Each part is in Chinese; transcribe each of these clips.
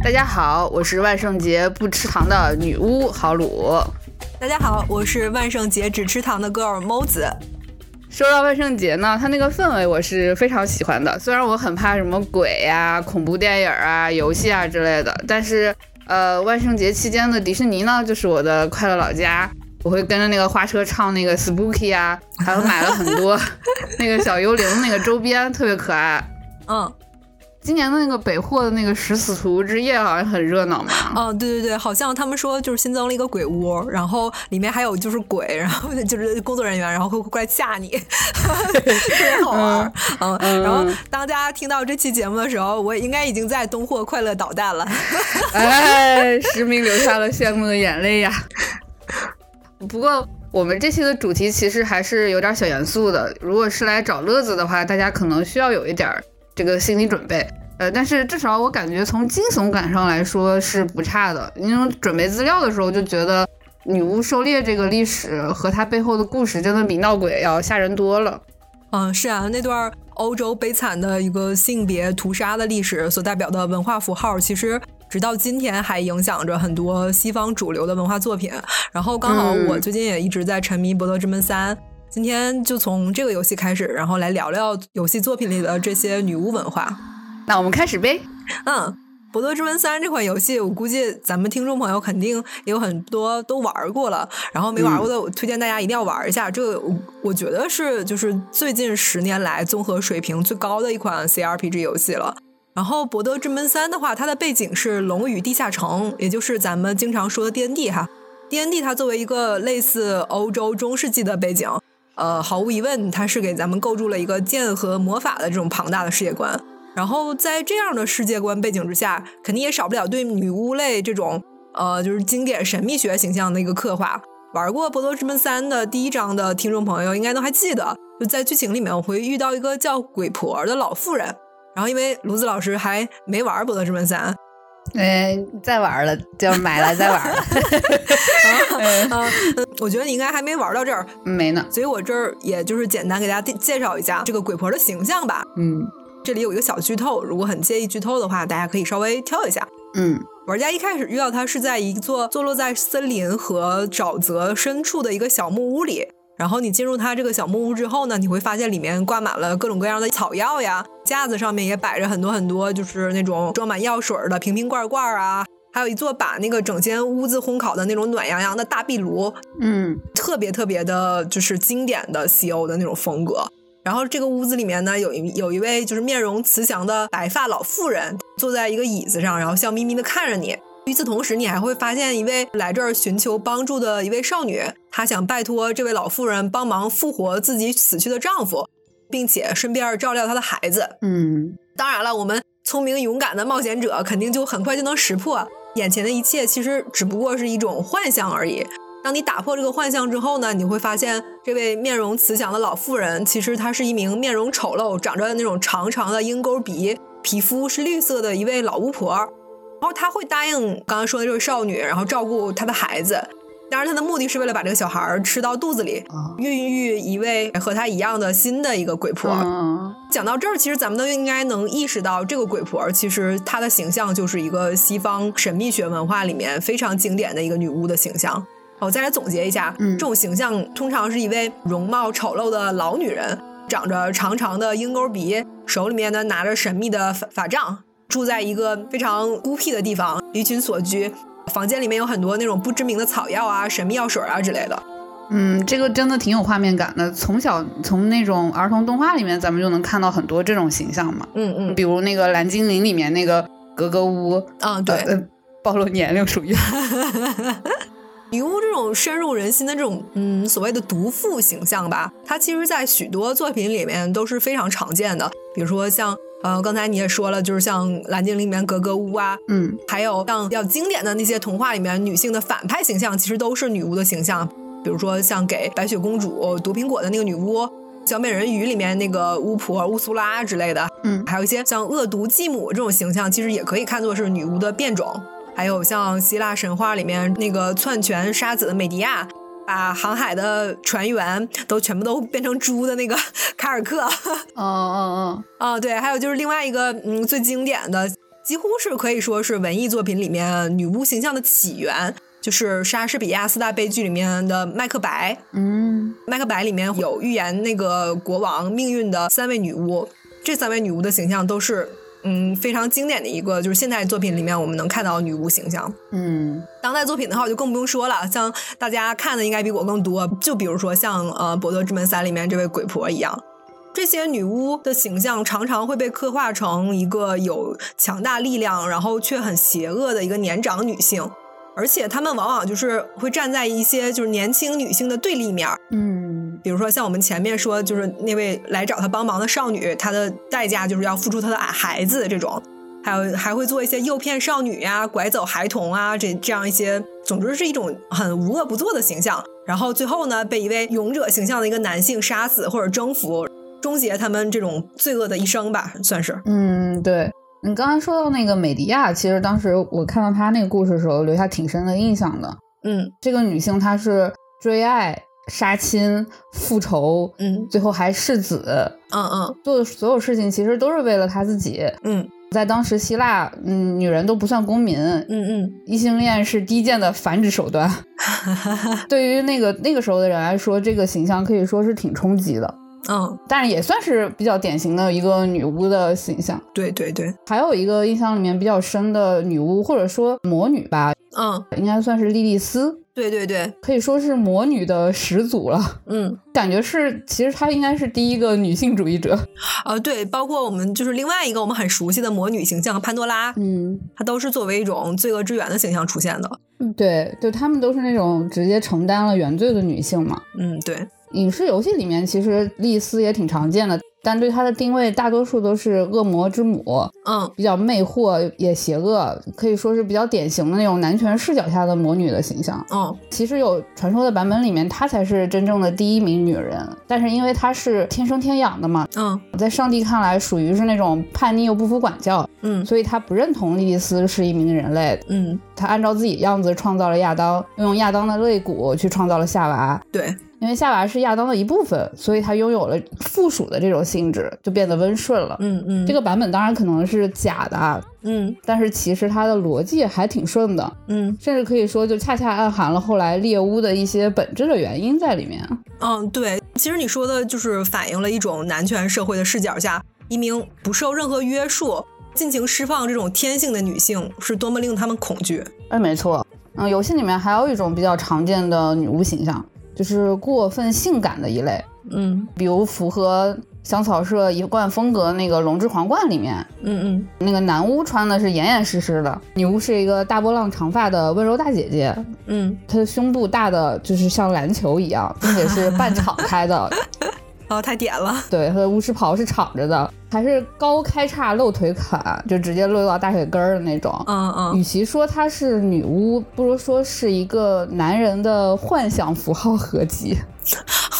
大家好，我是万圣节不吃糖的女巫豪鲁。大家好，我是万圣节只吃糖的 girl 猫子。说到万圣节呢，它那个氛围我是非常喜欢的。虽然我很怕什么鬼呀、恐怖电影啊、游戏啊之类的，但是呃，万圣节期间的迪士尼呢，就是我的快乐老家。我会跟着那个花车唱那个 Spooky 啊，还有买了很多那个小幽灵那个周边，特别可爱。嗯。今年的那个北货的那个食死徒之夜好像很热闹嘛。哦，对对对，好像他们说就是新增了一个鬼屋，然后里面还有就是鬼，然后就是工作人员，然后会过来吓你，特别好玩。嗯，然后当大家听到这期节目的时候，我应该已经在东货快乐捣蛋了。哎，实名流下了羡慕的眼泪呀。不过我们这期的主题其实还是有点小严肃的，如果是来找乐子的话，大家可能需要有一点这个心理准备。呃，但是至少我感觉从惊悚感上来说是不差的。因为准备资料的时候就觉得《女巫狩猎》这个历史和它背后的故事真的比闹鬼要吓人多了。嗯，是啊，那段欧洲悲惨的一个性别屠杀的历史所代表的文化符号，其实直到今天还影响着很多西方主流的文化作品。然后刚好我最近也一直在沉迷《博德之门三》，今天就从这个游戏开始，然后来聊聊游戏作品里的这些女巫文化。那我们开始呗。嗯，《博德之门三》这款游戏，我估计咱们听众朋友肯定也有很多都玩过了。然后没玩过的，我推荐大家一定要玩一下。这个我觉得是就是最近十年来综合水平最高的一款 CRPG 游戏了。然后《博德之门三》的话，它的背景是龙与地下城，也就是咱们经常说的 D N D 哈。D N D 它作为一个类似欧洲中世纪的背景，呃，毫无疑问，它是给咱们构筑了一个剑和魔法的这种庞大的世界观。然后在这样的世界观背景之下，肯定也少不了对女巫类这种呃，就是经典神秘学形象的一个刻画。玩过《博德之门三》的第一章的听众朋友应该都还记得，就在剧情里面我会遇到一个叫鬼婆的老妇人。然后因为卢子老师还没玩《博德之门三》，哎，再玩了就买了再玩了。啊，我觉得你应该还没玩到这儿，没呢。所以我这儿也就是简单给大家介绍一下这个鬼婆的形象吧。嗯。这里有一个小剧透，如果很介意剧透的话，大家可以稍微挑一下。嗯，玩家一开始遇到他是在一座坐落在森林和沼泽深处的一个小木屋里，然后你进入他这个小木屋之后呢，你会发现里面挂满了各种各样的草药呀，架子上面也摆着很多很多，就是那种装满药水的瓶瓶罐罐啊，还有一座把那个整间屋子烘烤的那种暖洋洋的大壁炉，嗯，特别特别的就是经典的西欧的那种风格。然后这个屋子里面呢，有一有一位就是面容慈祥的白发老妇人，坐在一个椅子上，然后笑眯眯的看着你。与此同时，你还会发现一位来这儿寻求帮助的一位少女，她想拜托这位老妇人帮忙复活自己死去的丈夫，并且顺便照料她的孩子。嗯，当然了，我们聪明勇敢的冒险者肯定就很快就能识破，眼前的一切其实只不过是一种幻象而已。当你打破这个幻象之后呢，你会发现这位面容慈祥的老妇人，其实她是一名面容丑陋、长着那种长长的鹰钩鼻、皮肤是绿色的一位老巫婆。然后她会答应刚刚说的这位少女，然后照顾她的孩子。当然，她的目的是为了把这个小孩吃到肚子里，孕育一位和她一样的新的一个鬼婆。讲到这儿，其实咱们都应该能意识到，这个鬼婆其实她的形象就是一个西方神秘学文化里面非常经典的一个女巫的形象。我再来总结一下，嗯这种形象通常是一位容貌丑陋的老女人，长着长长的鹰钩鼻，手里面呢拿着神秘的法法杖，住在一个非常孤僻的地方，离群所居。房间里面有很多那种不知名的草药啊、神秘药水啊之类的。嗯，这个真的挺有画面感的。从小从那种儿童动画里面，咱们就能看到很多这种形象嘛。嗯嗯，比如那个蓝精灵里面那个格格巫。嗯，对，暴露年龄属于。女巫这种深入人心的这种，嗯，所谓的毒妇形象吧，它其实，在许多作品里面都是非常常见的。比如说像，呃，刚才你也说了，就是像《蓝精灵》里面格格巫啊，嗯，还有像比较经典的那些童话里面女性的反派形象，其实都是女巫的形象。比如说像给白雪公主毒苹果的那个女巫，《小美人鱼》里面那个巫婆乌苏拉之类的，嗯，还有一些像恶毒继母这种形象，其实也可以看作是女巫的变种。还有像希腊神话里面那个篡权杀子的美狄亚，把航海的船员都全部都变成猪的那个卡尔克。哦 哦哦，啊对，还有就是另外一个嗯最经典的几乎是可以说是文艺作品里面女巫形象的起源，就是莎士比亚四大悲剧里面的《麦克白》。嗯，《麦克白》里面有预言那个国王命运的三位女巫，这三位女巫的形象都是嗯非常经典的一个，就是现代作品里面我们能看到女巫形象。嗯，当代作品的话，我就更不用说了，像大家看的应该比我更多，就比如说像呃《博德之门三》里面这位鬼婆一样。这些女巫的形象常常会被刻画成一个有强大力量，然后却很邪恶的一个年长女性，而且她们往往就是会站在一些就是年轻女性的对立面。嗯，比如说像我们前面说，就是那位来找他帮忙的少女，她的代价就是要付出她的孩子这种，还有还会做一些诱骗少女呀、拐走孩童啊，这这样一些，总之是一种很无恶不作的形象。然后最后呢，被一位勇者形象的一个男性杀死或者征服。终结他们这种罪恶的一生吧，算是。嗯，对你刚才说到那个美迪亚，其实当时我看到她那个故事的时候，留下挺深的印象的。嗯，这个女性她是追爱、杀亲、复仇，嗯，最后还弑子，嗯嗯，做的所有事情其实都是为了他自己。嗯，在当时希腊，嗯，女人都不算公民，嗯嗯，异性恋是低贱的繁殖手段。对于那个那个时候的人来说，这个形象可以说是挺冲击的。嗯，但是也算是比较典型的一个女巫的形象。对对对，还有一个印象里面比较深的女巫，或者说魔女吧，嗯，应该算是莉莉丝。对对对，可以说是魔女的始祖了。嗯，感觉是，其实她应该是第一个女性主义者。啊，对，包括我们就是另外一个我们很熟悉的魔女形象潘多拉，嗯，她都是作为一种罪恶之源的形象出现的。嗯对，就她们都是那种直接承担了原罪的女性嘛。嗯，对。影视游戏里面其实丽丝也挺常见的，但对她的定位大多数都是恶魔之母，嗯，比较魅惑也邪恶，可以说是比较典型的那种男权视角下的魔女的形象。嗯，其实有传说的版本里面，她才是真正的第一名女人，但是因为她是天生天养的嘛，嗯，在上帝看来属于是那种叛逆又不服管教，嗯，所以她不认同莉莉丝是一名人类，嗯，她按照自己样子创造了亚当，用亚当的肋骨去创造了夏娃，对。因为夏娃是亚当的一部分，所以他拥有了附属的这种性质，就变得温顺了。嗯嗯，这个版本当然可能是假的啊，嗯，但是其实它的逻辑还挺顺的，嗯，甚至可以说就恰恰暗含了后来猎巫的一些本质的原因在里面。嗯，对，其实你说的就是反映了一种男权社会的视角下，一名不受任何约束、尽情释放这种天性的女性是多么令他们恐惧。哎，没错，嗯，游戏里面还有一种比较常见的女巫形象。就是过分性感的一类，嗯，比如符合香草社一贯风格那个《龙之皇冠》里面，嗯嗯，那个男巫穿的是严严实实的，女巫是一个大波浪长发的温柔大姐姐，嗯，她的胸部大的就是像篮球一样，并且是半敞开的，哦，太点了，对，她的巫师袍是敞着的，还是高开叉露腿款，就直接露到大腿根儿的那种，嗯嗯，与其说她是女巫，不如说是一个男人的幻想符号合集。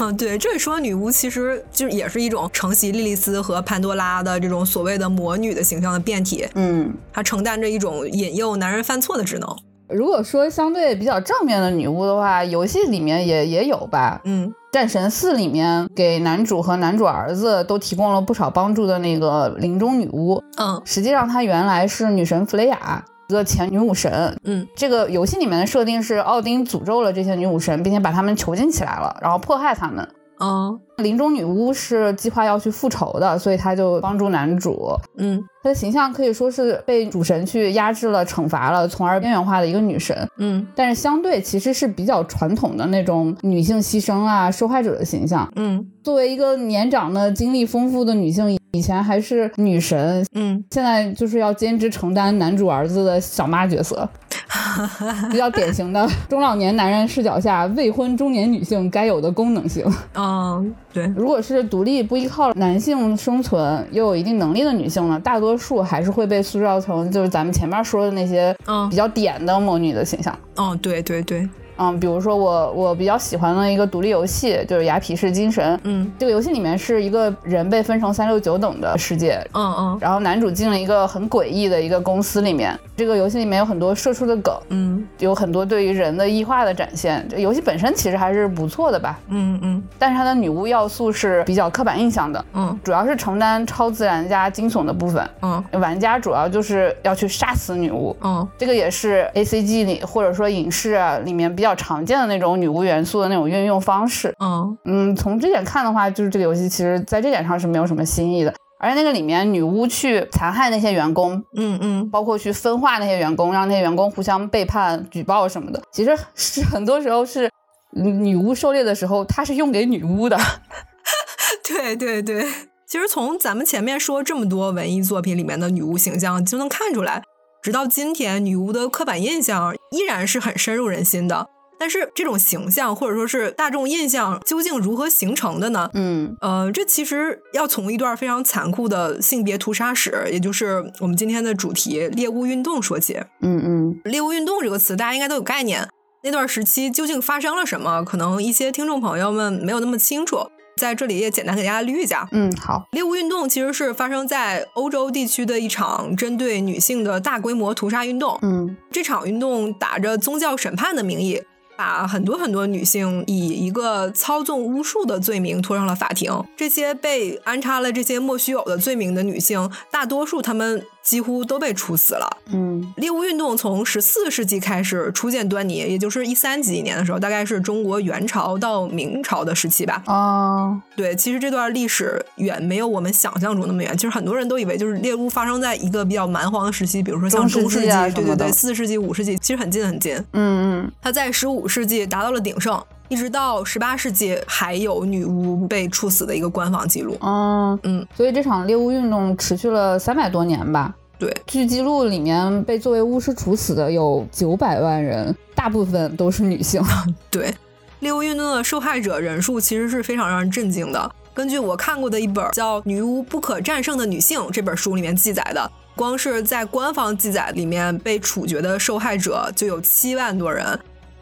嗯，对，这里说女巫其实就也是一种承袭莉莉丝和潘多拉的这种所谓的魔女的形象的变体。嗯，她承担着一种引诱男人犯错的职能。如果说相对比较正面的女巫的话，游戏里面也也有吧。嗯，战神四里面给男主和男主儿子都提供了不少帮助的那个林中女巫，嗯，实际上她原来是女神弗雷雅。一个前女武神，嗯，这个游戏里面的设定是奥丁诅咒了这些女武神，并且把她们囚禁起来了，然后迫害她们。哦，林中女巫是计划要去复仇的，所以她就帮助男主。嗯，她的形象可以说是被主神去压制了、惩罚了，从而边缘化的一个女神。嗯，但是相对其实是比较传统的那种女性牺牲啊、受害者的形象。嗯，作为一个年长的、经历丰富的女性，以前还是女神，嗯，现在就是要兼职承担男主儿子的小妈角色。比较典型的中老年男人视角下未婚中年女性该有的功能性。嗯，对。如果是独立不依靠男性生存又有一定能力的女性呢，大多数还是会被塑造成就是咱们前面说的那些嗯比较点的魔女的形象。哦，对对对。嗯，比如说我我比较喜欢的一个独立游戏就是《雅痞式精神》，嗯这个游戏里面是一个人被分成三六九等的世界，嗯嗯然后男主进了一个很诡异的一个公司里面。这个游戏里面有很多社畜的梗，嗯有很多对于人的异化的展现。这游戏本身其实还是不错的吧，嗯嗯但是它的女巫要素是比较刻板印象的，嗯主要是承担超自然加惊悚的部分。嗯玩家主要就是要去杀死女巫，嗯这个也是 A C G 里或者说影视啊里面比较常见的那种女巫元素的那种运用方式。嗯嗯，从这点看的话，就是这个游戏其实在这点上是没有什么新意的。而且那个里面女巫去残害那些员工，嗯嗯，包括去分化那些员工，让那些员工互相背叛、举报什么的，其实是很多时候是女巫狩猎的时候，它是用给女巫的。对对对。其实从咱们前面说这么多文艺作品里面的女巫形象，就能看出来，直到今天，女巫的刻板印象依然是很深入人心的。但是这种形象或者说是大众印象究竟如何形成的呢？嗯呃，这其实要从一段非常残酷的性别屠杀史，也就是我们今天的主题猎物运动说起。嗯嗯猎物运动这个词大家应该都有概念，那段时期究竟发生了什么？可能一些听众朋友们没有那么清楚，在这里也简单给大家捋一下。嗯，好，猎物运动其实是发生在欧洲地区的一场针对女性的大规模屠杀运动。嗯这场运动打着宗教审判的名义，把很多很多女性以一个操纵巫术的罪名拖上了法庭。这些被安插了这些莫须有的罪名的女性，大多数她们几乎都被处死了。嗯猎巫运动从十四世纪开始初见端倪，也就是一三几年的时候，大概是中国元朝到明朝的时期吧。哦，对，其实这段历史远没有我们想象中那么远。其实很多人都以为就是猎巫发生在一个比较蛮荒的时期，比如说像中中世纪，对对对，四世纪、五世纪，其实很近很近。嗯嗯它在十五世纪达到了鼎盛，一直到十八世纪还有女巫被处死的一个官方记录。嗯嗯，所以这场猎巫运动持续了三百多年吧。对，据记录里面被作为巫师处死的有九百万人，大部分都是女性。对，猎巫运动的受害者人数其实是非常让人震惊的。根据我看过的一本叫《女巫不可战胜的女性》这本书里面记载的，光是在官方记载里面被处决的受害者就有七万多人。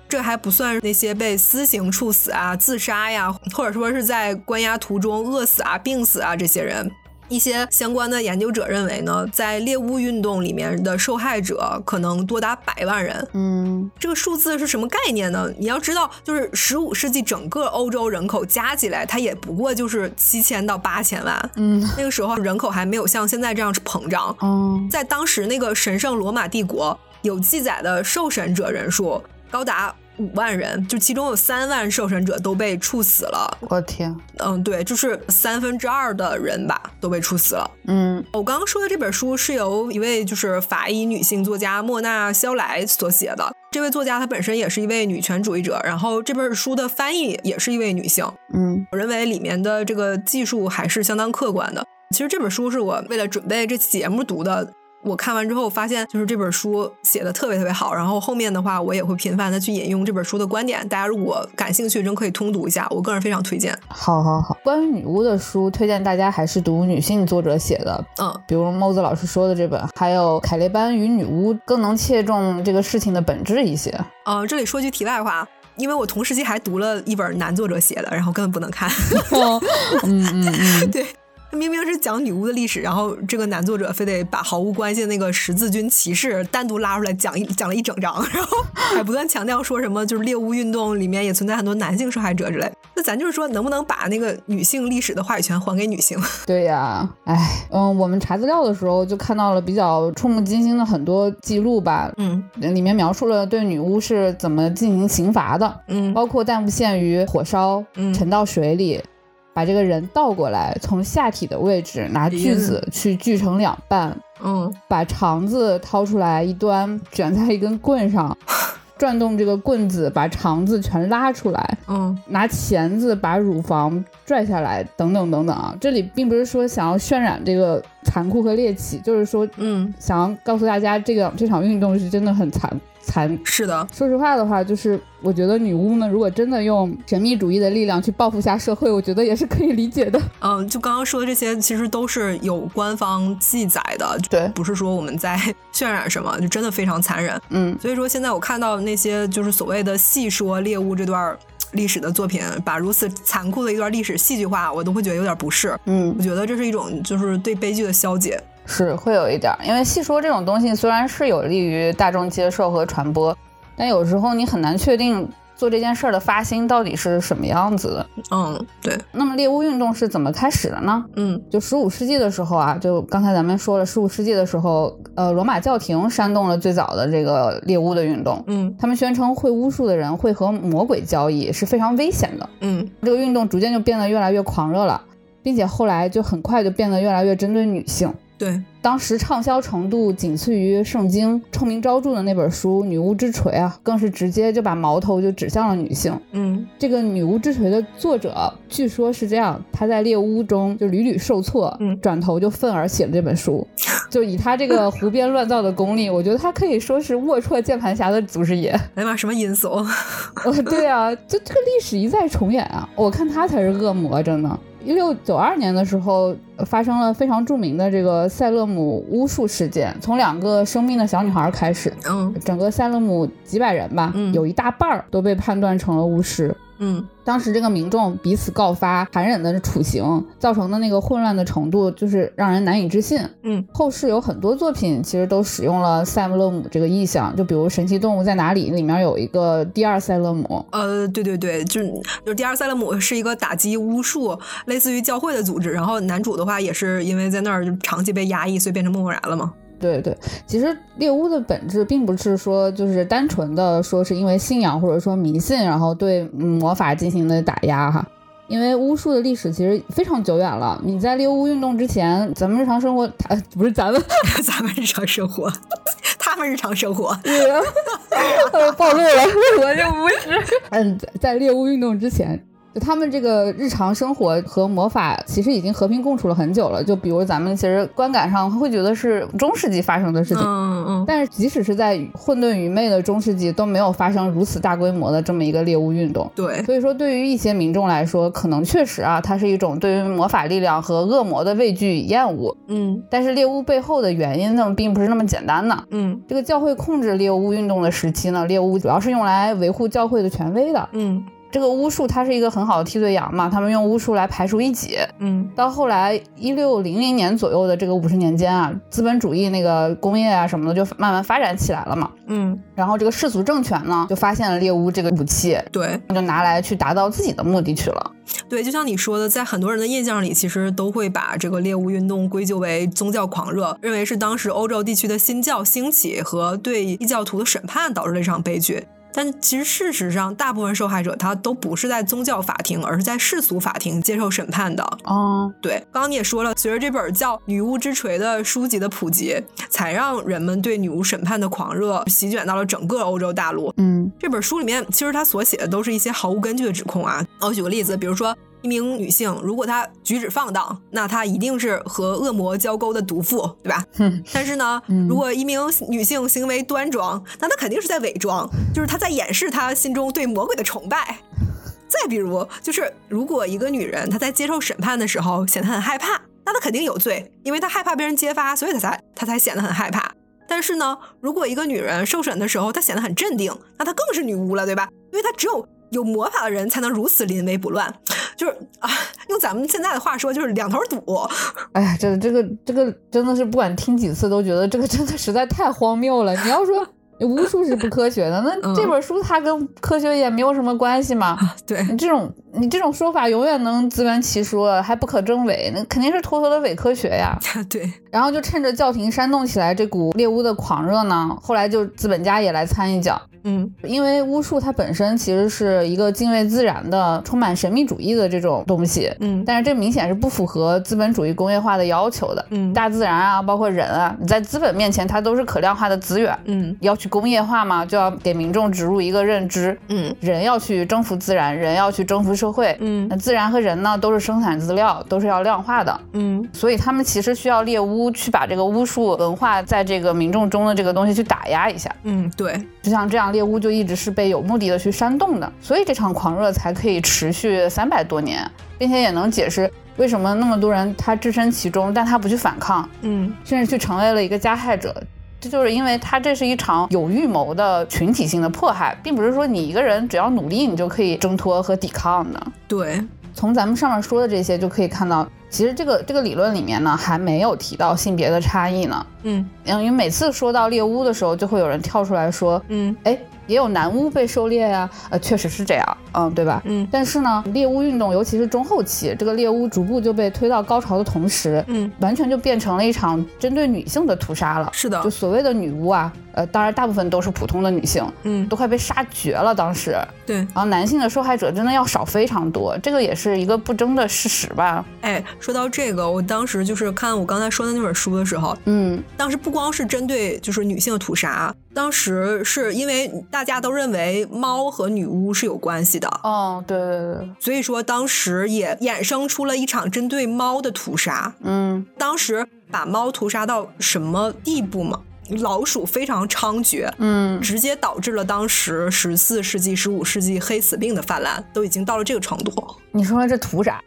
这还不算那些被私刑处死啊、自杀呀，或者说是在关押途中饿死啊、病死啊这些人。一些相关的研究者认为呢，在猎巫运动里面的受害者可能多达百万人。嗯这个数字是什么概念呢？你要知道，就是十五世纪整个欧洲人口加起来，它也不过就是七千到八千万。嗯那个时候人口还没有像现在这样膨胀。嗯在当时那个神圣罗马帝国有记载的受审者人数高达五万人，就其中有三万受审者都被处死了。我天，嗯，对，就是三分之二的人吧都被处死了。嗯我刚刚说的这本书是由一位就是法医女性作家莫娜·肖莱所写的。这位作家她本身也是一位女权主义者，然后这本书的翻译也是一位女性。嗯我认为里面的这个技术还是相当客观的。其实这本书是我为了准备这期节目读的。我看完之后发现，就是这本书写的特别特别好。然后后面的话，我也会频繁的去引用这本书的观点。大家如果感兴趣，真可以通读一下，我个人非常推荐。好好好。关于女巫的书，推荐大家还是读女性作者写的，嗯比如猫子老师说的这本，还有凯雷班与女巫，更能切中这个事情的本质一些。呃，这里说句题外话，因为我同时期还读了一本男作者写的，然后根本不能看。嗯嗯嗯，对，明明是讲女巫的历史，然后这个男作者非得把毫无关系的那个十字军骑士单独拉出来讲一讲了一整章，然后还不断强调说什么就是猎巫运动里面也存在很多男性受害者之类。那咱就是说，能不能把那个女性历史的话语权还给女性？对呀，哎，嗯，我们查资料的时候就看到了比较触目惊心的很多记录吧，嗯里面描述了对女巫是怎么进行刑罚的，嗯包括但不限于火烧、嗯沉到水里，把这个人倒过来，从下体的位置拿锯子去锯成两半，嗯把肠子掏出来一端卷在一根棍上，转动这个棍子把肠子全拉出来，嗯。拿钳子把乳房拽下来，等等等等啊。这里并不是说想要渲染这个残酷和猎奇，就是说嗯。想要告诉大家，这个这场运动是真的很残残。是的，说实话的话，就是我觉得女巫们如果真的用神秘主义的力量去报复下社会，我觉得也是可以理解的。嗯，就刚刚说的这些，其实都是有官方记载的，对，不是说我们在 渲染什么，就真的非常残忍。嗯，所以说现在我看到那些就是所谓的细说猎物这段。历史的作品把如此残酷的一段历史戏剧化，我都会觉得有点不适。嗯，我觉得这是一种就是对悲剧的消解，是会有一点。因为戏说这种东西虽然是有利于大众接受和传播，但有时候你很难确定。做这件事儿的发心到底是什么样子的？嗯，对。那么猎巫运动是怎么开始的呢？嗯，就十五世纪的时候啊，就刚才咱们说了，十五世纪的时候，呃，罗马教廷煽动了最早的这个猎巫的运动。嗯，他们宣称会巫术的人会和魔鬼交易，是非常危险的。嗯，这个运动逐渐就变得越来越狂热了，并且后来就很快就变得越来越针对女性。对。当时畅销程度仅次于《圣经》，臭名昭著的那本书《女巫之锤》啊，更是直接就把矛头就指向了女性。嗯，这个《女巫之锤》的作者据说是这样，他在猎巫中就屡屡受挫，嗯，转头就愤而写了这本书。就以他这个胡编乱造的功力，我觉得他可以说是龌龊键盘侠的祖师爷。哎呀妈，什么阴谋？呃，对啊，就这个历史一再重演啊！我看他才是恶魔，真的。一六九二年的时候，发生了非常著名的这个塞勒姆巫术事件，从两个生病的小女孩开始，嗯，整个塞勒姆几百人吧，有一大半儿都被判断成了巫师。嗯，当时这个民众彼此告发，残忍的处刑造成的那个混乱的程度，就是让人难以置信。嗯，后世有很多作品其实都使用了塞勒姆这个意象，就比如《神奇动物在哪里》里面有一个第二塞勒姆。呃，对对对，就就第二塞勒姆是一个打击巫术，类似于教会的组织。然后男主的话也是因为在那儿就长期被压抑，所以变成木偶然了嘛。对对，其实猎巫的本质并不是说就是单纯的说是因为信仰或者说迷信，然后对魔法进行的打压哈。因为巫术的历史其实非常久远了。你在猎巫运动之前，咱们日常生活，呃，不是咱们，咱们日常生活，他们日常生活，暴露了，我就不是。嗯，在猎巫运动之前。他们这个日常生活和魔法其实已经和平共处了很久了。就比如咱们其实观感上会觉得是中世纪发生的事情，嗯嗯。但是即使是在混沌愚昧的中世纪，都没有发生如此大规模的这么一个猎物运动。对，所以说对于一些民众来说，可能确实啊，它是一种对于魔法力量和恶魔的畏惧与厌恶。嗯。但是猎物背后的原因呢，并不是那么简单的。嗯。这个教会控制猎物运动的时期呢，猎物主要是用来维护教会的权威的。嗯。这个巫术它是一个很好的替罪羊嘛，他们用巫术来排除异己。嗯，到后来一六零零年左右的这个五十年间啊，资本主义那个工业啊什么的就慢慢发展起来了嘛。嗯，然后这个世俗政权呢就发现了猎巫这个武器，对，就拿来去达到自己的目的去了。对，就像你说的，在很多人的印象里，其实都会把这个猎巫运动归咎为宗教狂热，认为是当时欧洲地区的新教兴起和对异教徒的审判导致了这场悲剧。但其实事实上，大部分受害者他都不是在宗教法庭，而是在世俗法庭接受审判的。哦，对，刚刚你也说了，随着这本叫《女巫之锤》的书籍的普及，才让人们对女巫审判的狂热席卷到了整个欧洲大陆。嗯，这本书里面其实他所写的都是一些毫无根据的指控啊。我举个例子，比如说。一名女性，如果她举止放荡，那她一定是和恶魔交勾的毒妇，对吧？但是呢，如果一名女性行为端庄，那她肯定是在伪装，就是她在掩饰她心中对魔鬼的崇拜。再比如，就是如果一个女人她在接受审判的时候显得很害怕，那她肯定有罪，因为她害怕被人揭发，所以她才她才显得很害怕。但是呢，如果一个女人受审的时候她显得很镇定，那她更是女巫了，对吧？因为她只有。有魔法的人才能如此临危不乱，就是啊，用咱们现在的话说，就是两头堵。哎呀，这这个这个真的是不管听几次都觉得这个真的实在太荒谬了。你要说 巫术是不科学的，那这本书它跟科学也没有什么关系嘛？对你这种你这种说法永远能自圆其说，还不可证伪，那肯定是妥妥的伪科学呀。对，然后就趁着教廷煽动起来这股猎巫的狂热呢，后来就资本家也来参一脚。嗯因为巫术它本身其实是一个敬畏自然的、充满神秘主义的这种东西，嗯但是这明显是不符合资本主义工业化的要求的。嗯大自然啊，包括人啊，你在资本面前它都是可量化的资源。嗯要去工业化嘛，就要给民众植入一个认知，嗯人要去征服自然，人要去征服社会。嗯那自然和人呢，都是生产资料，都是要量化的。嗯所以他们其实需要猎巫去把这个巫术文化在这个民众中的这个东西去打压一下。嗯，对，就像这样，猎巫就一直是被有目的的去煽动的，所以这场狂热才可以持续三百多年，并且也能解释为什么那么多人他置身其中，但他不去反抗，嗯甚至去成为了一个加害者。这就是因为他这是一场有预谋的群体性的迫害，并不是说你一个人只要努力你就可以挣脱和抵抗的。对，从咱们上面说的这些就可以看到，其实这个这个理论里面呢还没有提到性别的差异呢。嗯嗯，因为每次说到猎巫的时候，就会有人跳出来说，嗯哎，也有男巫被狩猎呀，呃，确实是这样，嗯，对吧？嗯但是呢，猎巫运动，尤其是中后期，这个猎巫逐步就被推到高潮的同时，嗯，完全就变成了一场针对女性的屠杀了。是的就，所谓的女巫啊，呃，当然大部分都是普通的女性，嗯都快被杀绝了。当时，对，然后男性的受害者真的要少非常多，这个也是一个不争的事实吧？哎，说到这个，我当时就是看我刚才说的那本书的时候，嗯当时不光是针对就是女性的屠杀，当时是因为大家都认为猫和女巫是有关系的，哦，对对对，所以说当时也衍生出了一场针对猫的屠杀。嗯当时把猫屠杀到什么地步嘛？老鼠非常猖獗，嗯直接导致了当时十四世纪、十五世纪黑死病的泛滥，都已经到了这个程度。你说这图啥？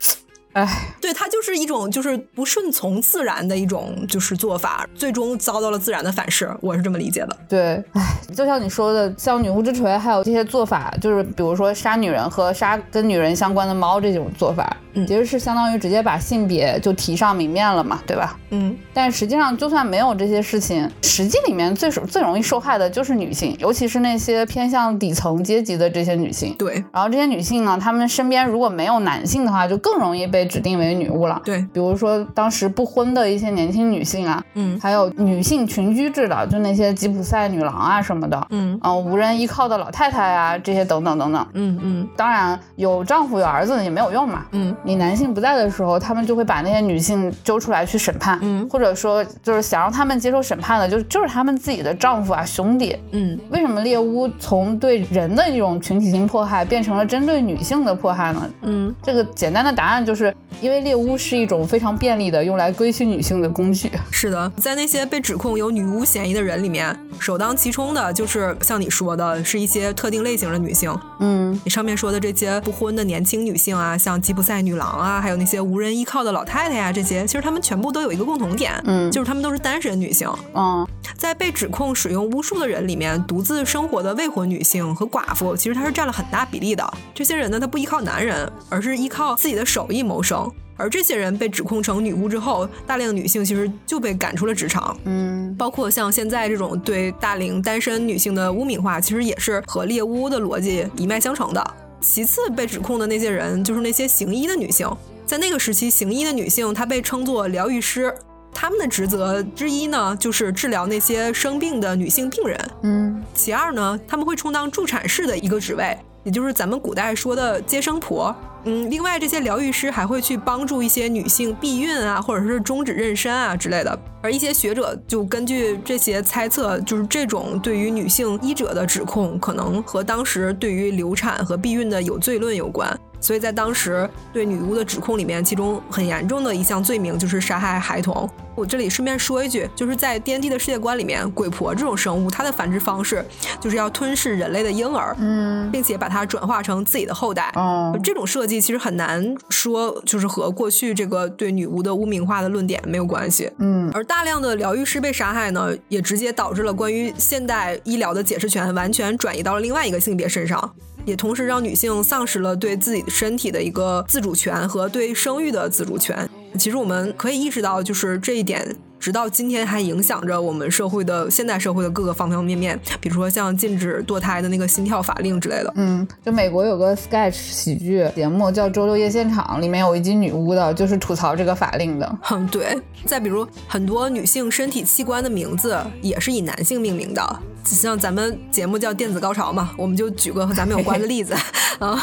哎，对，他就是一种就是不顺从自然的一种就是做法，最终遭到了自然的反噬，我是这么理解的。对，哎，就像你说的，像女巫之锤，还有这些做法，就是比如说杀女人和杀跟女人相关的猫这种做法，嗯其实是相当于直接把性别就提上明面了嘛，对吧？嗯但实际上，就算没有这些事情，实际里面最最容易受害的就是女性，尤其是那些偏向底层阶级的这些女性。对然后这些女性呢，她们身边如果没有男性的话，就更容易被指定为女巫了。对，比如说当时不婚的一些年轻女性啊，嗯还有女性群居制的，就那些吉普赛女郎啊什么的，嗯嗯、无人依靠的老太太啊，这些等等等等。嗯嗯当然，有丈夫有儿子也没有用嘛。嗯你男性不在的时候，他们就会把那些女性揪出来去审判，嗯或者说就是想让他们接受审判的，就就是他们自己的丈夫啊兄弟。嗯为什么猎巫从对人的一种群体性迫害变成了针对女性的迫害呢？嗯，这个简单的答案就是因为猎巫是一种非常便利的用来规训女性的工具。是的，在那些被指控有女巫嫌疑的人里面，首当其冲的就是像你说的，是一些特定类型的女性。嗯你上面说的这些不婚的年轻女性啊，像吉普赛女郎啊，还有那些无人依靠的老太太呀、这些其实她们全部都有一个共同点，嗯就是她们都是单身女性。嗯在被指控使用巫术的人里面，独自生活的未婚女性和寡妇，其实她是占了很大比例的。这些人呢，她不依靠男人，而是依靠自己的手艺谋生。而这些人被指控成女巫之后，大量女性其实就被赶出了职场。嗯包括像现在这种对大龄单身女性的污名化，其实也是和猎巫的逻辑一脉相承的。其次被指控的那些人，就是那些行医的女性。在那个时期，行医的女性她被称作疗愈师，她们的职责之一呢，就是治疗那些生病的女性病人。嗯其二呢，他们会充当助产士的一个职位，也就是咱们古代说的接生婆。嗯，另外这些疗愈师还会去帮助一些女性避孕啊，或者是终止妊娠啊之类的。而一些学者就根据这些猜测，就是这种对于女性医者的指控，可能和当时对于流产和避孕的有罪论有关。所以在当时对女巫的指控里面，其中很严重的一项罪名就是杀害孩童。我这里顺便说一句，就是在 D N D 的世界观里面，鬼婆这种生物，它的繁殖方式就是要吞噬人类的婴儿，嗯并且把它转化成自己的后代。哦这种设计其实很难说，就是和过去这个对女巫的污名化的论点没有关系。嗯而大量的疗愈师被杀害呢，也直接导致了关于现代医疗的解释权完全转移到了另外一个性别身上，也同时让女性丧失了对自己身体的一个自主权和对生育的自主权。其实我们可以意识到，就是这一点，直到今天还影响着我们社会的现代社会的各个方方面面，比如说像禁止堕胎的那个心跳法令之类的。嗯，就美国有个 sketch 喜剧节目叫《周六夜现场》，里面有一集女巫的，就是吐槽这个法令的。嗯，对。再比如，很多女性身体器官的名字也是以男性命名的，像咱们节目叫电子高潮嘛，我们就举个和咱们有关的例子。啊，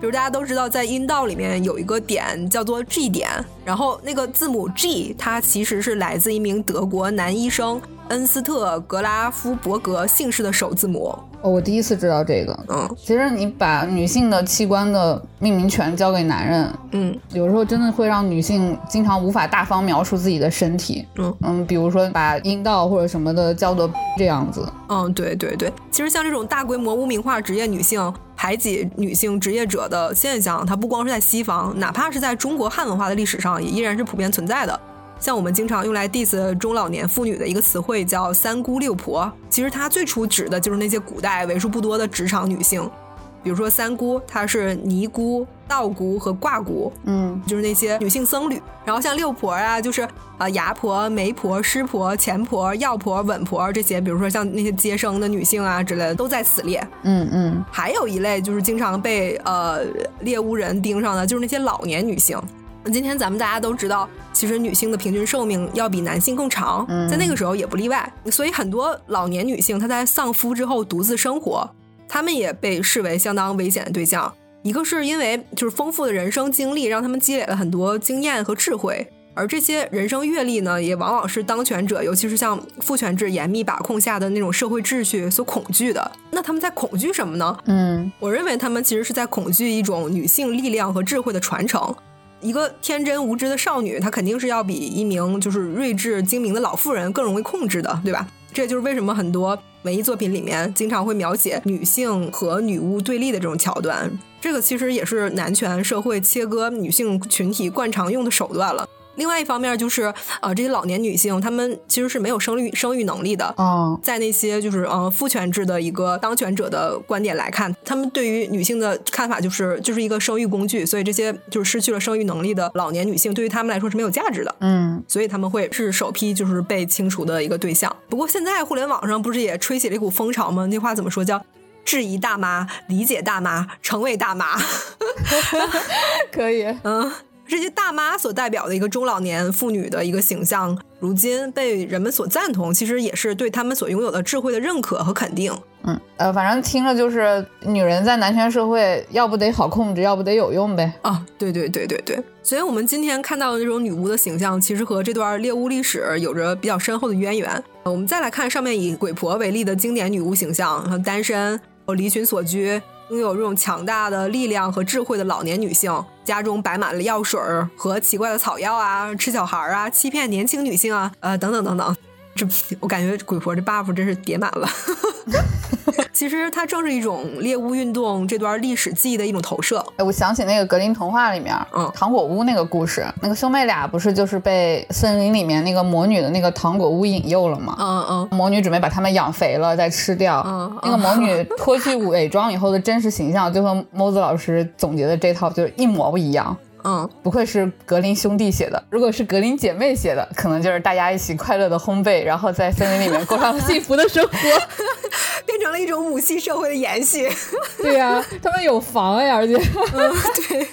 比如大家都知道，在阴道里面有一个点叫做 G 点，然后那个字母 G 它其实是来自一名德国男医生恩斯特·格拉夫伯格姓氏的首字母。哦，我第一次知道这个。嗯，其实你把女性的器官的命名权交给男人，嗯，有时候真的会让女性经常无法大方描述自己的身体。嗯嗯，比如说把阴道或者什么的叫做这样子。嗯，对对对。其实像这种大规模污名化职业女性、排挤女性职业者的现象，它不光是在西方，哪怕是在中国汉文化的历史上，也依然是普遍存在的。像我们经常用来 diss 中老年妇女的一个词汇叫“三姑六婆”，其实它最初指的就是那些古代为数不多的职场女性。比如说三姑，她是尼姑、道姑和卦姑，嗯，就是那些女性僧侣。然后像六婆啊，就是啊牙婆、媒婆、师婆、钱婆、药婆、稳婆这些，比如说像那些接生的女性啊之类的，都在此列。嗯嗯。还有一类就是经常被呃猎巫人盯上的，就是那些老年女性。今天咱们大家都知道，其实女性的平均寿命要比男性更长，在那个时候也不例外。所以很多老年女性她在丧夫之后独自生活，她们也被视为相当危险的对象。一个是因为就是丰富的人生经历让他们积累了很多经验和智慧，而这些人生阅历呢，也往往是当权者，尤其是像父权制严密把控下的那种社会秩序所恐惧的。那他们在恐惧什么呢？嗯，我认为他们其实是在恐惧一种女性力量和智慧的传承。一个天真无知的少女，她肯定是要比一名就是睿智精明的老妇人更容易控制的，对吧？这就是为什么很多文艺作品里面经常会描写女性和女巫对立的这种桥段。这个其实也是男权社会切割女性群体惯常用的手段了。另外一方面就是，呃，这些老年女性她们其实是没有生育生育能力的。哦，在那些就是呃父权制的一个当权者的观点来看，他们对于女性的看法就是就是一个生育工具，所以这些就是失去了生育能力的老年女性，对于他们来说是没有价值的。嗯，所以他们会是首批就是被清除的一个对象。不过现在互联网上不是也吹起了一股风潮吗？那话怎么说叫质疑大妈、理解大妈、成为大妈？可以，嗯。这些大妈所代表的一个中老年妇女的一个形象，如今被人们所赞同，其实也是对他们所拥有的智慧的认可和肯定。嗯，呃，反正听着就是女人在男权社会，要不得好控制，要不得有用呗。啊，对对对对对。所以，我们今天看到的这种女巫的形象，其实和这段猎巫历史有着比较深厚的渊源。我们再来看上面以鬼婆为例的经典女巫形象，单身，离群索居。拥有这种强大的力量和智慧的老年女性，家中摆满了药水儿和奇怪的草药啊，吃小孩儿啊，欺骗年轻女性啊，呃，等等等等。这我感觉鬼婆这 buff 真是叠满了。其实它正是一种猎巫运动这段历史记忆的一种投射。哎，我想起那个格林童话里面，嗯，糖果屋那个故事，那个兄妹俩不是就是被森林里面那个魔女的那个糖果屋引诱了吗？嗯嗯，魔女准备把他们养肥了再吃掉。嗯，那个魔女脱去伪装以后的真实形象，就和猫子老师总结的这套就是一模一样。嗯，不愧是格林兄弟写的。如果是格林姐妹写的，可能就是大家一起快乐的烘焙，然后在森林里面过上了幸福的生活，变成了一种母系社会的延续。对呀，他们有房呀，而且，嗯，对。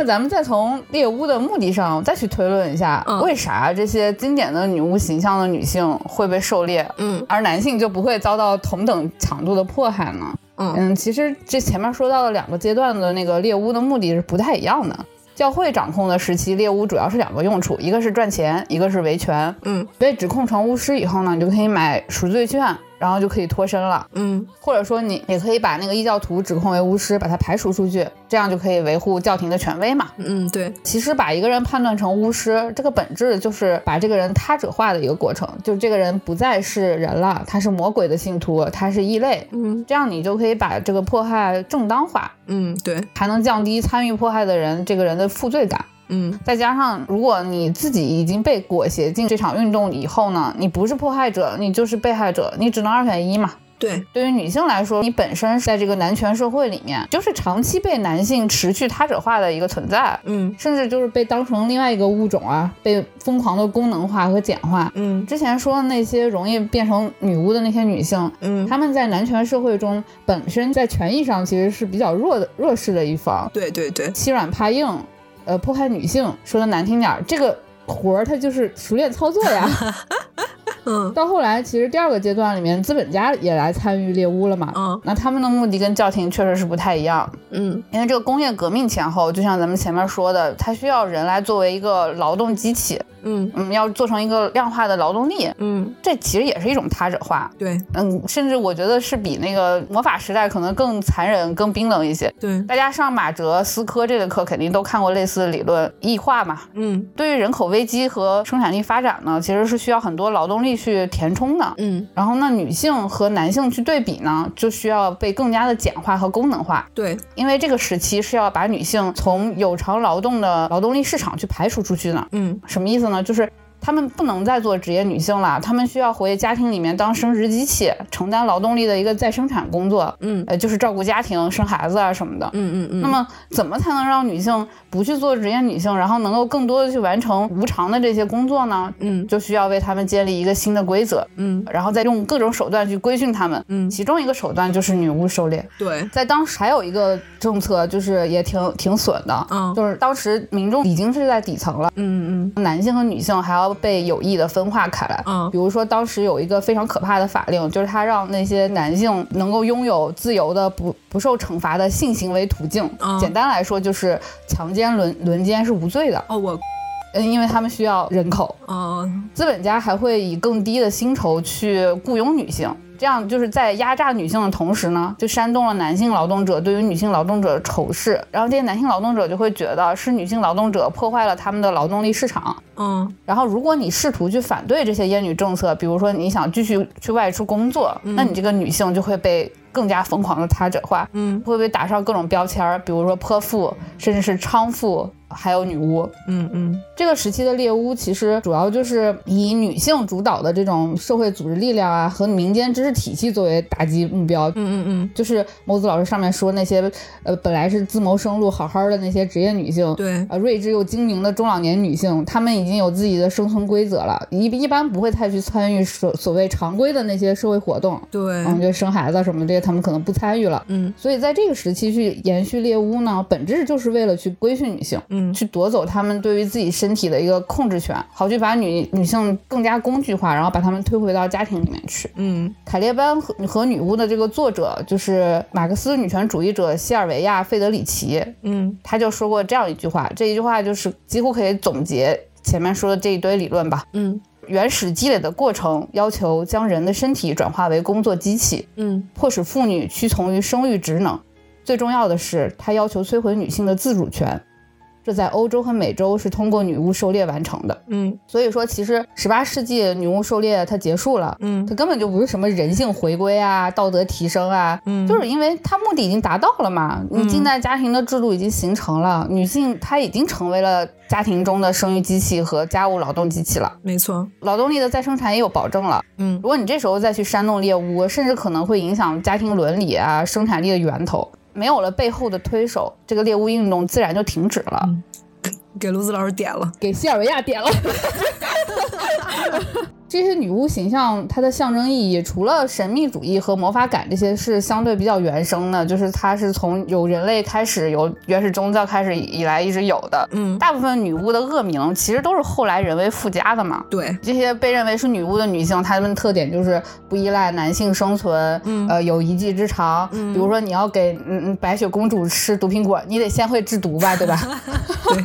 那咱们再从猎巫的目的上再去推论一下，为啥这些经典的女巫形象的女性会被狩猎，嗯，而男性就不会遭到同等强度的迫害呢？嗯，其实这前面说到的两个阶段的那个猎巫的目的是不太一样的。教会掌控的时期，猎巫主要是两个用处，一个是赚钱，一个是维权。嗯，被指控成巫师以后呢，你就可以买赎罪券。然后就可以脱身了，嗯，或者说你也可以把那个异教徒指控为巫师，把他排除出去，这样就可以维护教廷的权威嘛。嗯，对。其实把一个人判断成巫师，这个本质就是把这个人他者化的一个过程，就这个人不再是人了，他是魔鬼的信徒，他是异类。嗯，这样你就可以把这个迫害正当化。嗯，对，还能降低参与迫害的人这个人的负罪感。嗯，再加上如果你自己已经被裹挟进这场运动以后呢，你不是迫害者，你就是被害者，你只能二选一嘛。对，对于女性来说，你本身在这个男权社会里面，就是长期被男性持续他者化的一个存在，嗯，甚至就是被当成另外一个物种啊，被疯狂的功能化和简化，嗯，之前说的那些容易变成女巫的那些女性，嗯，她们在男权社会中本身在权益上其实是比较弱的弱势的一方，对对对，欺软怕硬，呃，迫害女性，说的难听点儿，这个活儿它就是熟练操作呀。嗯。到后来，其实第二个阶段里面，资本家也来参与猎巫了嘛。嗯。那他们的目的跟教廷确实是不太一样，嗯。因为这个工业革命前后，就像咱们前面说的，它需要人来作为一个劳动机器，嗯。嗯，要做成一个量化的劳动力，嗯，这其实也是一种他者化。对。嗯，甚至我觉得是比那个魔法时代可能更残忍、更冰冷一些。对，大家上马哲思科这个课肯定都看过类似的理论，异化嘛。嗯。对于人口危机和生产力发展呢，其实是需要很多劳动力去填充的。嗯然后那，女性和男性去对比呢，就需要被更加的简化和功能化，对，因为这个时期是要把女性从有偿劳动的劳动力市场去排除出去的。嗯什么意思呢？就是她们不能再做职业女性了，她们需要回家庭里面当生殖机器，承担劳动力的一个再生产工作，嗯呃，就是照顾家庭、生孩子啊什么的。嗯嗯嗯，那么，怎么才能让女性不去做职业女性，然后能够更多的去完成无偿的这些工作呢？嗯就需要为她们建立一个新的规则，嗯然后再用各种手段去规训她们。嗯其中一个手段就是女巫狩猎。对，在当时还有一个政策，就是也挺挺损的，嗯就是当时民众已经是在底层了。嗯嗯男性和女性还要被有意的分化开来。嗯比如说，当时有一个非常可怕的法令，就是他让那些男性能够拥有自由的、不不受惩罚的性行为途径。嗯简单来说，就是强奸、轮轮奸是无罪的。哦我嗯，因为他们需要人口，嗯资本家还会以更低的薪酬去雇佣女性。这样就是在压榨女性的同时呢，就煽动了男性劳动者对于女性劳动者的仇视，然后这些男性劳动者就会觉得是女性劳动者破坏了他们的劳动力市场，嗯。然后，如果你试图去反对这些厌女政策，比如说你想继续去外出工作，那你这个女性就会被更加疯狂的他者化，嗯。会被打上各种标签儿，比如说泼妇，甚至是娼妇，还有女巫。嗯嗯。这个时期的猎巫其实主要就是以女性主导的这种社会组织力量啊和民间知识体系作为打击目标。嗯嗯嗯，就是某子老师上面说那些，呃，本来是自谋生路好好的那些职业女性，对，呃，睿智又精明的中老年女性，她们已经有自己的生存规则了，一一般不会太去参与所所谓常规的那些社会活动，对，嗯，就生孩子什么的这些，他们可能不参与了。嗯所以在这个时期去延续猎巫呢，本质就是为了去规训女性，嗯去夺走她们对于自己身体的一个控制权，好去把女女性更加工具化，然后把她们推回到家庭里面去。嗯凯列班和和女巫的这个作者就是马克思女权主义者西尔维亚·费德里奇，嗯他就说过这样一句话，这一句话就是几乎可以总结前面说的这一堆理论吧。嗯原始积累的过程要求将人的身体转化为工作机器，嗯迫使妇女屈从于生育职能。最重要的是，它要求摧毁女性的自主权。这在欧洲和美洲是通过女巫狩猎完成的。嗯所以说，其实十八世纪女巫狩猎它结束了，嗯它根本就不是什么人性回归啊、道德提升啊，嗯就是因为它目的已经达到了嘛。你近代家庭的制度已经形成了，女性她已经成为了家庭中的生育机器和家务劳动机器了，没错，劳动力的再生产也有保证了。嗯如果你这时候再去煽动猎巫，甚至可能会影响家庭伦理啊、生产力的源头。没有了背后的推手，这个猎巫运动自然就停止了。给卢子老师点了，给西尔维亚点了。这些女巫形象，它的象征意义，除了神秘主义和魔法感这些是相对比较原生的，就是它是从有人类开始，有原始宗教开始以来一直有的。嗯大部分女巫的恶名其实都是后来人为附加的嘛。对，这些被认为是女巫的女性，她们特点就是不依赖男性生存，呃，有一技之长。比如说，你要给嗯嗯白雪公主吃毒苹果，你得先会制毒吧，对吧？对，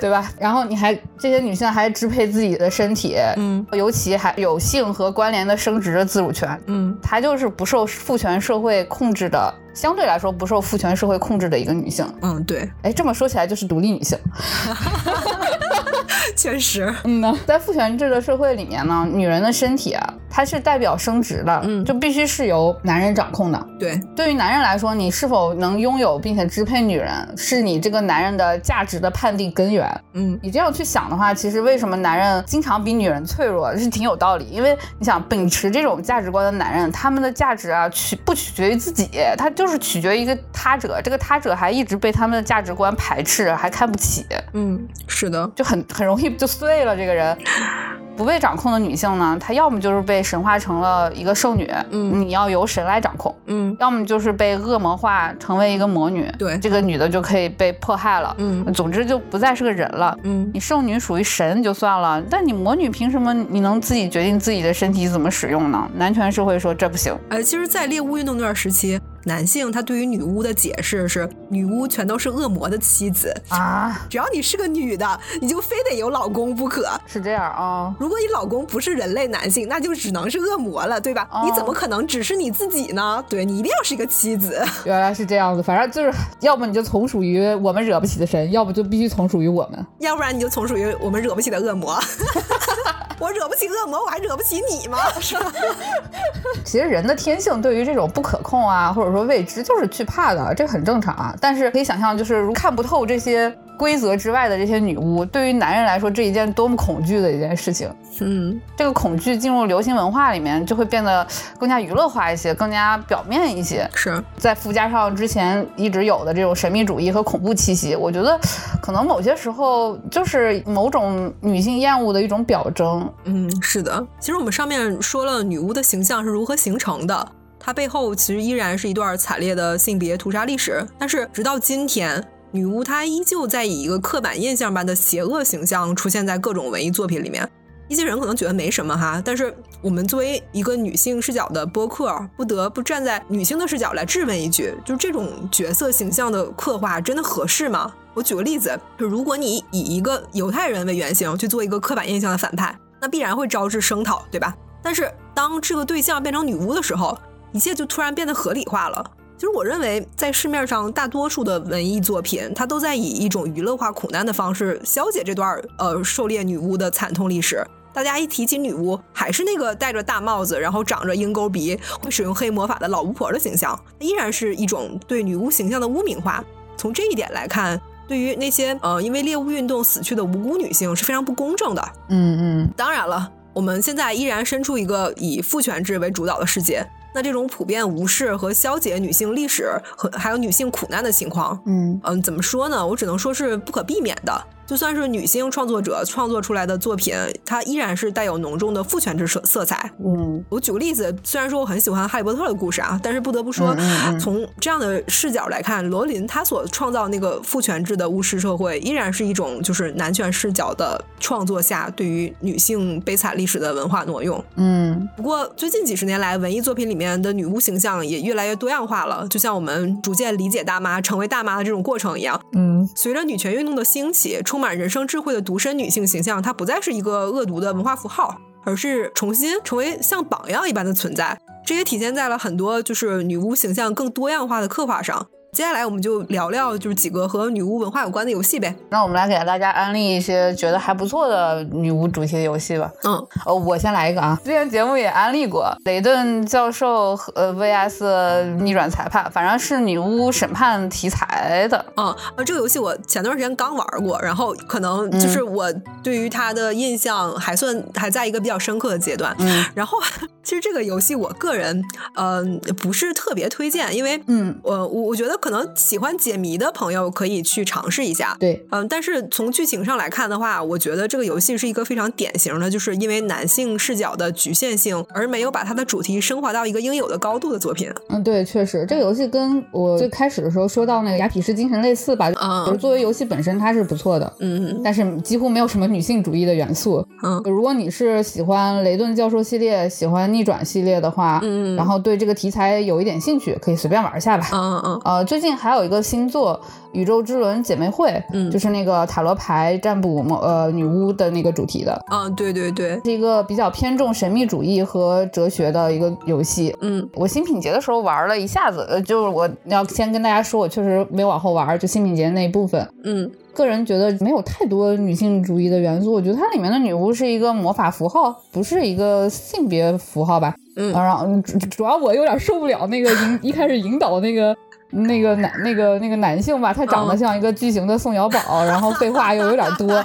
对吧？然后你还这些女性还支配自己的身体，嗯尤其还有性和关联的生殖的自主权。嗯她就是不受父权社会控制的，相对来说不受父权社会控制的一个女性。嗯，对，哎，这么说起来就是独立女性。确实，嗯呢，在父权制的社会里面呢，女人的身体啊，它是代表生殖的，嗯就必须是由男人掌控的。对，对于男人来说，你是否能拥有并且支配女人，是你这个男人的价值的判定根源。嗯你这样去想的话，其实为什么男人经常比女人脆弱，是挺有道理。因为你想秉持这种价值观的男人，他们的价值啊取不取决于自己，他就是取决于一个他者。这个他者还一直被他们的价值观排斥，还看不起，嗯，是的，就很很容易就碎了。这个人不被掌控的女性呢，她要么就是被神化成了一个圣女，嗯你要由神来掌控，嗯要么就是被恶魔化成为一个魔女，对这个女的就可以被迫害了，嗯总之就不再是个人了。嗯你圣女属于神就算了，但你魔女凭什么你能自己决定自己的身体怎么使用呢？男权社会说这不行，呃，其实，在猎巫运动那段时期，男性他对于女巫的解释是，女巫全都是恶魔的妻子，啊，只要你是个女的，你就非得有老公不可。是这样啊。如果你老公不是人类男性，那就只能是恶魔了，对吧？哦你怎么可能只是你自己呢？对你一定要是一个妻子。原来是这样子，反正就是要么你就从属于我们惹不起的神，要不就必须从属于我们。要不然你就从属于我们惹不起的恶魔。我惹不起恶魔，我还惹不起你吗？其实人的天性对于这种不可控啊，或者说未知，就是惧怕的，这很正常啊。但是可以想象，就是如看不透这些规则之外的这些女巫，对于男人来说，这一件多么恐惧的一件事情。嗯，这个恐惧进入流行文化里面，就会变得更加娱乐化一些，更加表面一些。是。再附加上之前一直有的这种神秘主义和恐怖气息，我觉得可能某些时候就是某种女性厌恶的一种表征。嗯，是的。其实我们上面说了女巫的形象是如何形成的，它背后其实依然是一段惨烈的性别屠杀历史。但是直到今天，女巫她依旧在以一个刻板印象般的邪恶形象出现在各种文艺作品里面。一些人可能觉得没什么哈，但是我们作为一个女性视角的播客，不得不站在女性的视角来质问一句：就是这种角色形象的刻画真的合适吗？我举个例子，就如果你以一个犹太人为原型去做一个刻板印象的反派，那必然会招致声讨，对吧？但是当这个对象变成女巫的时候，一切就突然变得合理化了。其实我认为，在市面上大多数的文艺作品，它都在以一种娱乐化苦难的方式消解这段呃狩猎女巫的惨痛历史。大家一提起女巫，还是那个戴着大帽子，然后长着鹰钩鼻，会使用黑魔法的老巫婆的形象，依然是一种对女巫形象的污名化。从这一点来看，对于那些呃因为猎巫运动死去的无辜女性是非常不公正的。嗯嗯，当然了，我们现在依然身处一个以父权制为主导的世界。那这种普遍无视和消解女性历史和还有女性苦难的情况，嗯嗯，怎么说呢？我只能说是不可避免的。就算是女性创作者创作出来的作品，它依然是带有浓重的父权制色色彩。嗯我举个例子，虽然说我很喜欢哈利波特的故事啊，但是不得不说，嗯嗯嗯从这样的视角来看，罗琳她所创造那个父权制的巫师社会，依然是一种就是男权视角的创作下对于女性悲惨历史的文化挪用。嗯不过最近几十年来，文艺作品里面的女巫形象也越来越多样化了，就像我们逐渐理解大妈、成为大妈的这种过程一样。嗯随着女权运动的兴起，充满人生智慧的独身女性形象，她不再是一个恶毒的文化符号，而是重新成为像榜样一般的存在。这也体现在了很多就是女巫形象更多样化的刻画上。接下来我们就聊聊就是几个和女巫文化有关的游戏呗。那我们来给大家安利一些觉得还不错的女巫主题的游戏吧。嗯哦，我先来一个啊，之前节目也安利过雷顿教授和呃 VS 逆转裁判，反正是女巫审判题材的。嗯，呃，这个游戏我前段时间刚玩过，然后可能就是我对于它的印象还算还在一个比较深刻的阶段。嗯然后其实这个游戏我个人嗯、呃不是特别推荐，因为嗯，我我我觉得可能喜欢解谜的朋友可以去尝试一下。对，嗯，但是从剧情上来看的话，我觉得这个游戏是一个非常典型的，就是因为男性视角的局限性，而没有把它的主题升华到一个应有的高度的作品。嗯，对，确实，这个游戏跟我最开始的时候说到那个雅痞式精神类似吧，嗯就是作为游戏本身它是不错的，嗯但是几乎没有什么女性主义的元素。嗯如果你是喜欢雷顿教授系列、喜欢逆转系列的话，嗯然后对这个题材有一点兴趣，可以随便玩一下吧。嗯嗯呃，最近还有一个新作《宇宙之轮姐妹会》，嗯就是那个塔罗牌占卜某呃女巫的那个主题的，啊，对对对，是一个比较偏重神秘主义和哲学的一个游戏。嗯我新品节的时候玩了一下子，呃，就是我要先跟大家说，我确实没往后玩，就新品节那一部分。嗯个人觉得没有太多女性主义的元素，我觉得它里面的女巫是一个魔法符号，不是一个性别符号吧。嗯啊然后嗯主主要我有点受不了那个引一开始引导那个。那个男那个那个男性吧，他长得嗯。像一个巨型的宋小宝，然后废话又有点多，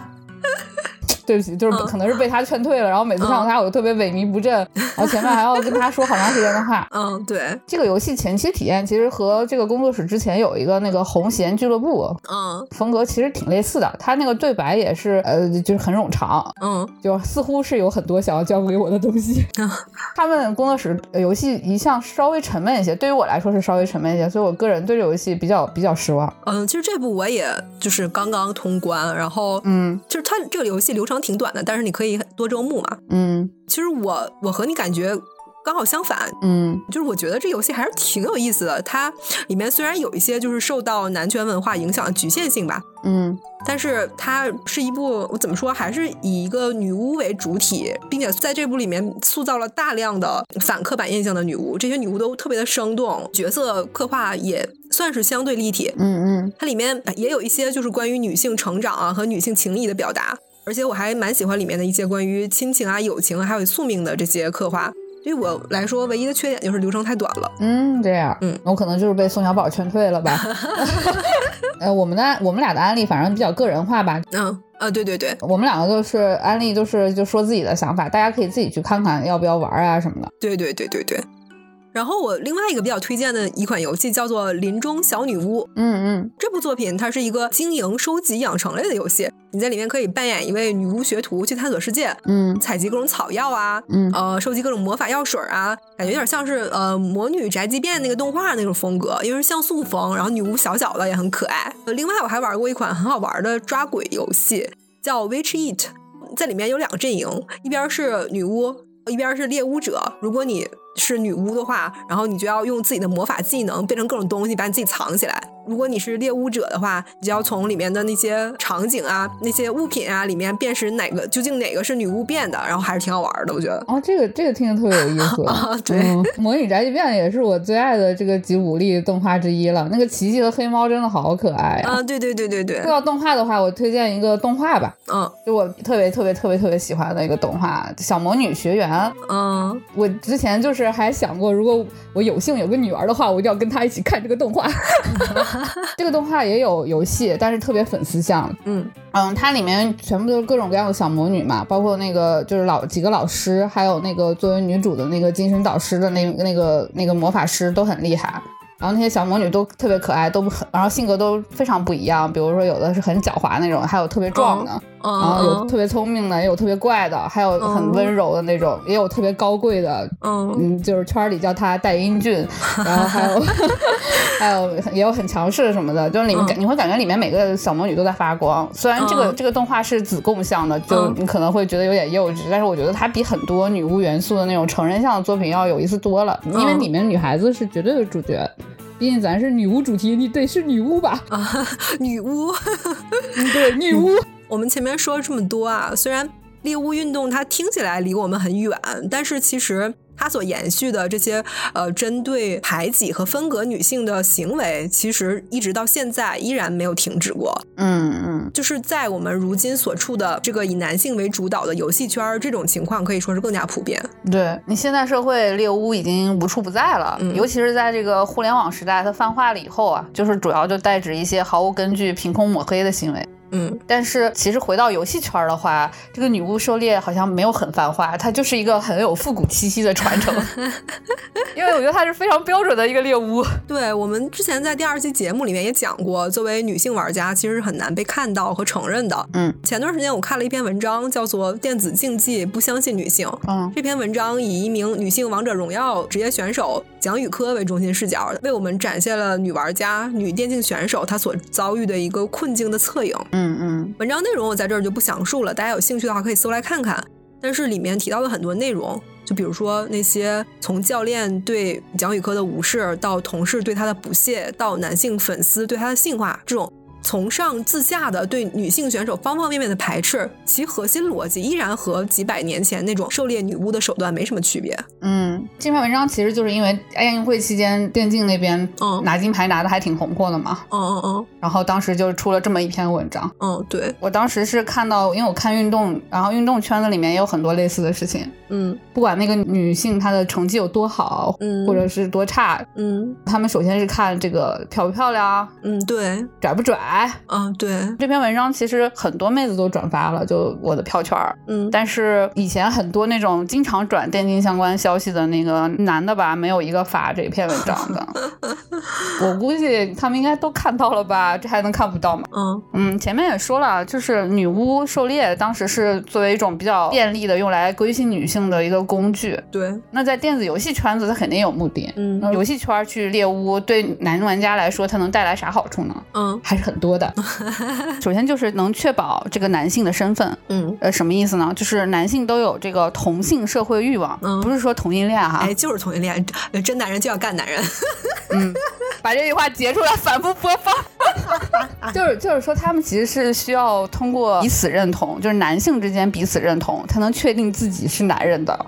对不起，就是可能是被他劝退了，然后每次看到他，我就特别萎靡不振，然后前面还要跟他说好长时间的话。嗯，对，这个游戏前期体验其实和这个工作室之前有一个那个红弦俱乐部，嗯风格其实挺类似的。他那个对白也是呃，就是很冗长，嗯，就似乎是有很多想要教给我的东西。他们工作室游戏一向稍微沉闷一些，对于我来说是稍微沉闷一些，所以我个人对这游戏比较比较失望。嗯，其实这部我也就是刚刚通关，然后嗯，就是它这个游戏流程挺短的，但是你可以多周目嘛。嗯其实我我和你感觉刚好相反，嗯就是我觉得这游戏还是挺有意思的。它里面虽然有一些就是受到男权文化影响的局限性吧，嗯但是它是一部我怎么说，还是以一个女巫为主体，并且在这部里面塑造了大量的反刻板印象的女巫，这些女巫都特别的生动，角色刻画也算是相对立体。嗯嗯它里面也有一些就是关于女性成长啊和女性情谊的表达，而且我还蛮喜欢里面的一些关于亲情啊、友情啊还有宿命的这些刻画。对于我来说，唯一的缺点就是流程太短了。嗯，这样，嗯，我可能就是被宋小宝劝退了吧。呃，我们的我们俩的案例反正比较个人化吧，嗯啊，对对对我们两个就是安利，就是就说自己的想法，大家可以自己去看看要不要玩啊什么的。对对对对对。然后我另外一个比较推荐的一款游戏叫做《林中小女巫》。嗯嗯这部作品它是一个经营、收集、养成类的游戏，你在里面可以扮演一位女巫学徒去探索世界，嗯采集各种草药啊，嗯呃，收集各种魔法药水啊，感觉有点像是呃《魔女宅急便》那个动画那种风格，因为是像素风，然后女巫小小的也很可爱。呃另外我还玩过一款很好玩的抓鬼游戏，叫 Witch Eat，在里面有两个阵营，一边是女巫，一边是猎巫者。如果你是女巫的话，然后你就要用自己的魔法技能变成各种东西，把你自己藏起来。如果你是猎巫者的话，你就要从里面的那些场景啊、那些物品啊里面辨识哪个究竟哪个是女巫变的，然后还是挺好玩的，我觉得。哦，这个这个听着特别有意思啊 对嗯魔女宅急便》也是我最爱的这个吉卜力动画之一了。那个奇迹和黑猫真的好可爱呀、啊，对对对对对说，到动画的话，我推荐一个动画吧，嗯就我特别特别特别特别喜欢的一个动画《小魔女学园》。嗯我之前就是还想过，如果我有幸有个女儿的话，我一定要跟她一起看这个动画。这个动画也有游戏，但是特别粉丝向。嗯嗯，它里面全部都是各种各样的小魔女嘛，包括那个就是老几个老师，还有那个作为女主的那个精神导师的那那个那个魔法师都很厉害。然后那些小魔女都特别可爱，都很，然后性格都非常不一样。比如说有的是很狡猾那种，还有特别壮的，然后有嗯特别聪明的，也有特别怪的，还有很温柔的那种，也有特别高贵的，嗯嗯，就是圈儿里叫他戴英俊，然后还有 还有也有很强势什么的，就是里面感、你会感觉里面每个小魔女都在发光。虽然这个、嗯这个动画是子贡向的，就嗯你可能会觉得有点幼稚，但是我觉得它比很多女巫元素的那种成人向的作品要有意思多了，因为嗯里面女孩子是绝对的主角。毕竟咱是女巫主题，你得是女巫吧？啊，女巫。嗯，对，女巫。我们前面说了这么多啊，虽然猎巫运动它听起来离我们很远，但是其实它所延续的这些呃针对排挤和分隔女性的行为，其实一直到现在依然没有停止过。嗯嗯就是在我们如今所处的这个以男性为主导的游戏圈儿，这种情况可以说是更加普遍。对你现在社会猎巫已经无处不在了，嗯尤其是在这个互联网时代，它泛化了以后啊，就是主要就代指一些毫无根据、凭空抹黑的行为。嗯但是其实回到游戏圈儿的话，这个女巫狩猎好像没有很繁华，它就是一个很有复古气息的传承。因为我觉得它是非常标准的一个猎巫。对我们之前在第二期节目里面也讲过，作为女性玩家，其实是很难被看到和承认的。嗯前段时间我看了一篇文章，叫做《电子竞技不相信女性》。嗯这篇文章以一名女性王者荣耀职业选手蒋宇科为中心视角，为我们展现了女玩家、女电竞选手她所遭遇的一个困境的侧影。嗯嗯嗯文章内容我在这儿就不详述了，大家有兴趣的话可以搜来看看。但是里面提到的很多内容，就比如说那些从教练对蒋宇科的无视，到同事对他的不屑，到男性粉丝对他的性化，这种从上至下的对女性选手方方面面的排斥，其核心逻辑依然和几百年前那种狩猎女巫的手段没什么区别。嗯，这篇文章其实就是因为亚运会期间电竞那边嗯。拿金牌拿的还挺红火的嘛，嗯嗯嗯。然后当时就出了这么一篇文章。嗯，对，我当时是看到，因为我看运动，然后运动圈子里面也有很多类似的事情。嗯。不管那个女性她的成绩有多好，嗯。或者是多差，嗯。他们首先是看这个漂不漂亮，嗯，对，拽不拽，来。嗯，对，这篇文章其实很多妹子都转发了，就我的票圈儿。嗯，但是以前很多那种经常转电竞相关消息的那个男的吧，没有一个发这篇文章的。我估计他们应该都看到了吧？这还能看不到吗？嗯嗯，前面也说了，就是女巫狩猎当时是作为一种比较便利的用来归心女性的一个工具。对，那在电子游戏圈子，它肯定有目的。嗯游戏圈去猎巫，对男玩家来说，它能带来啥好处呢？嗯还是很多的。首先就是能确保这个男性的身份。嗯，呃，什么意思呢？就是男性都有这个同性社会欲望，嗯不是说同性恋哈。哎，就是同性恋，真男人就要干男人。嗯，把这句话截出来反复播放。就是就是说，他们其实是需要通过彼此认同，就是男性之间彼此认同，才能确定自己是男人的。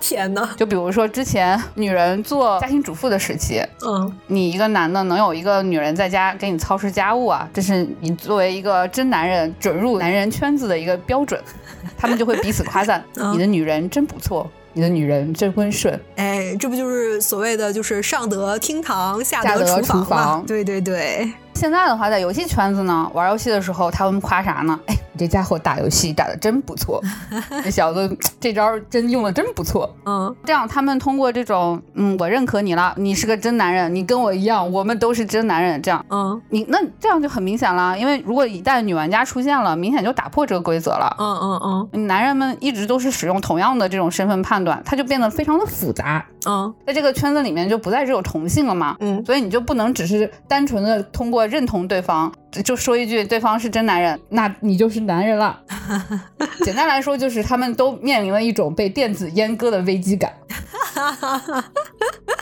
天哪，就比如说之前女人做家庭主妇的时期，嗯你一个男的能有一个女人在家给你操持家务啊，这是你作为一个真男人准入男人圈子的一个标准，他们就会彼此夸赞，嗯你的女人真不错，你的女人真温顺。哎，这不就是所谓的就是上得厅堂，下下得厨厨房嘛？房对对对，现在的话，在游戏圈子呢，玩游戏的时候，他们夸啥呢？哎，你这家伙打游戏打的真不错，这小子这招真用的真不错。嗯这样，他们通过这种，嗯，我认可你了，你是个真男人，你跟我一样，我们都是真男人。这样，嗯你那这样就很明显了，因为如果一旦女玩家出现了，明显就打破这个规则了。嗯嗯嗯男人们一直都是使用同样的这种身份判断，它就变得非常的复杂，嗯在这个圈子里面就不再只有同性了嘛。嗯所以你就不能只是单纯的通过认同对方，就说一句对方是真男人，那你就是男人了。简单来说，就是他们都面临了一种被电子阉割的危机感。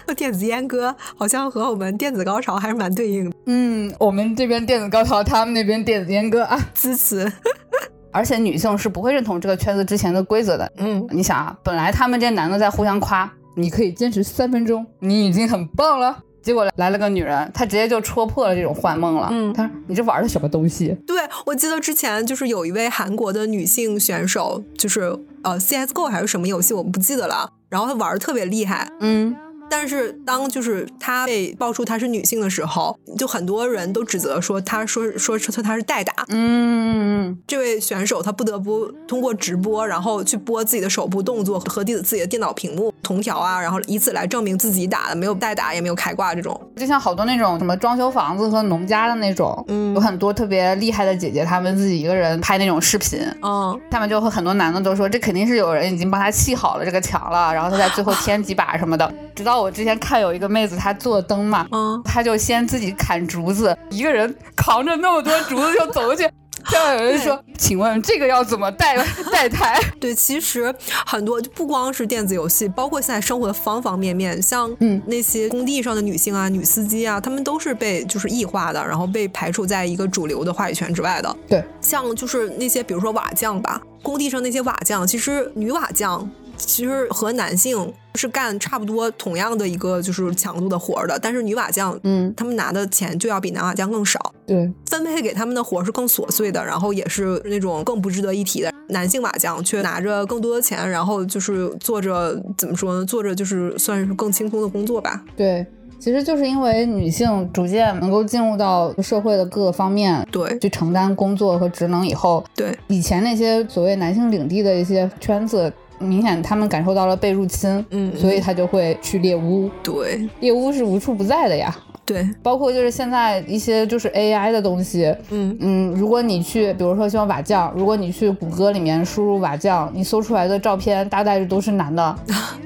嗯，电子阉割好像和我们电子高潮还是蛮对应的，嗯，我们这边电子高潮，他们那边电子阉割啊。支持。而且女性是不会认同这个圈子之前的规则的。嗯你想啊，本来他们这男的在互相夸，你可以坚持三分钟，你已经很棒了。结果来了个女人，她直接就戳破了这种幻梦了。嗯她说：“你这玩的什么东西？对，我记得之前就是有一位韩国的女性选手，就是呃 CSGO 还是什么游戏，我不记得了。然后她玩的特别厉害，嗯，但是当就是她被爆出她是女性的时候，就很多人都指责说她说说说她是代打。嗯，这位选手她不得不通过直播，然后去播自己的手部动作和自己自己的电脑屏幕同调啊，然后以此来证明自己打的没有代打，也没有开挂这种。就像好多那种什么装修房子和农家的那种，嗯有很多特别厉害的姐姐，她们自己一个人拍那种视频，嗯下面就会很多男的都说，这肯定是有人已经帮她砌好了这个墙了，然后她在最后 添几把什么的。直到我之前看有一个妹子，她做灯嘛，嗯，她就先自己砍竹子，一个人扛着那么多竹子就走过去。就有人说，请问这个要怎么带 带台？对，其实很多就不光是电子游戏，包括现在生活的方方面面，像嗯那些工地上的女性啊、女司机啊，她们都是被就是异化的，然后被排除在一个主流的话语权之外的。对，像就是那些比如说瓦匠吧，工地上那些瓦匠，其实女瓦匠其实和男性是干差不多同样的一个就是强度的活儿的，但是女瓦匠，嗯，他们拿的钱就要比男瓦匠更少。对，分配给他们的活是更琐碎的，然后也是那种更不值得一提的。男性瓦匠却拿着更多的钱，然后就是做着怎么说呢？做着就是算是更轻松的工作吧。对，其实就是因为女性逐渐能够进入到社会的各个方面，对去承担工作和职能以后，对，以前那些所谓男性领地的一些圈子，明显他们感受到了被入侵，嗯所以他就会去猎巫。对。猎巫是无处不在的呀，对，包括就是现在一些就是 AI 的东西，嗯。嗯，如果你去，比如说像瓦匠，如果你去谷歌里面输入瓦匠，你搜出来的照片大概率都是男的，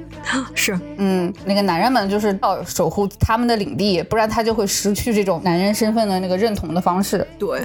是，嗯，那个男人们就是要守护他们的领地，不然他就会失去这种男人身份的那个认同的方式。对，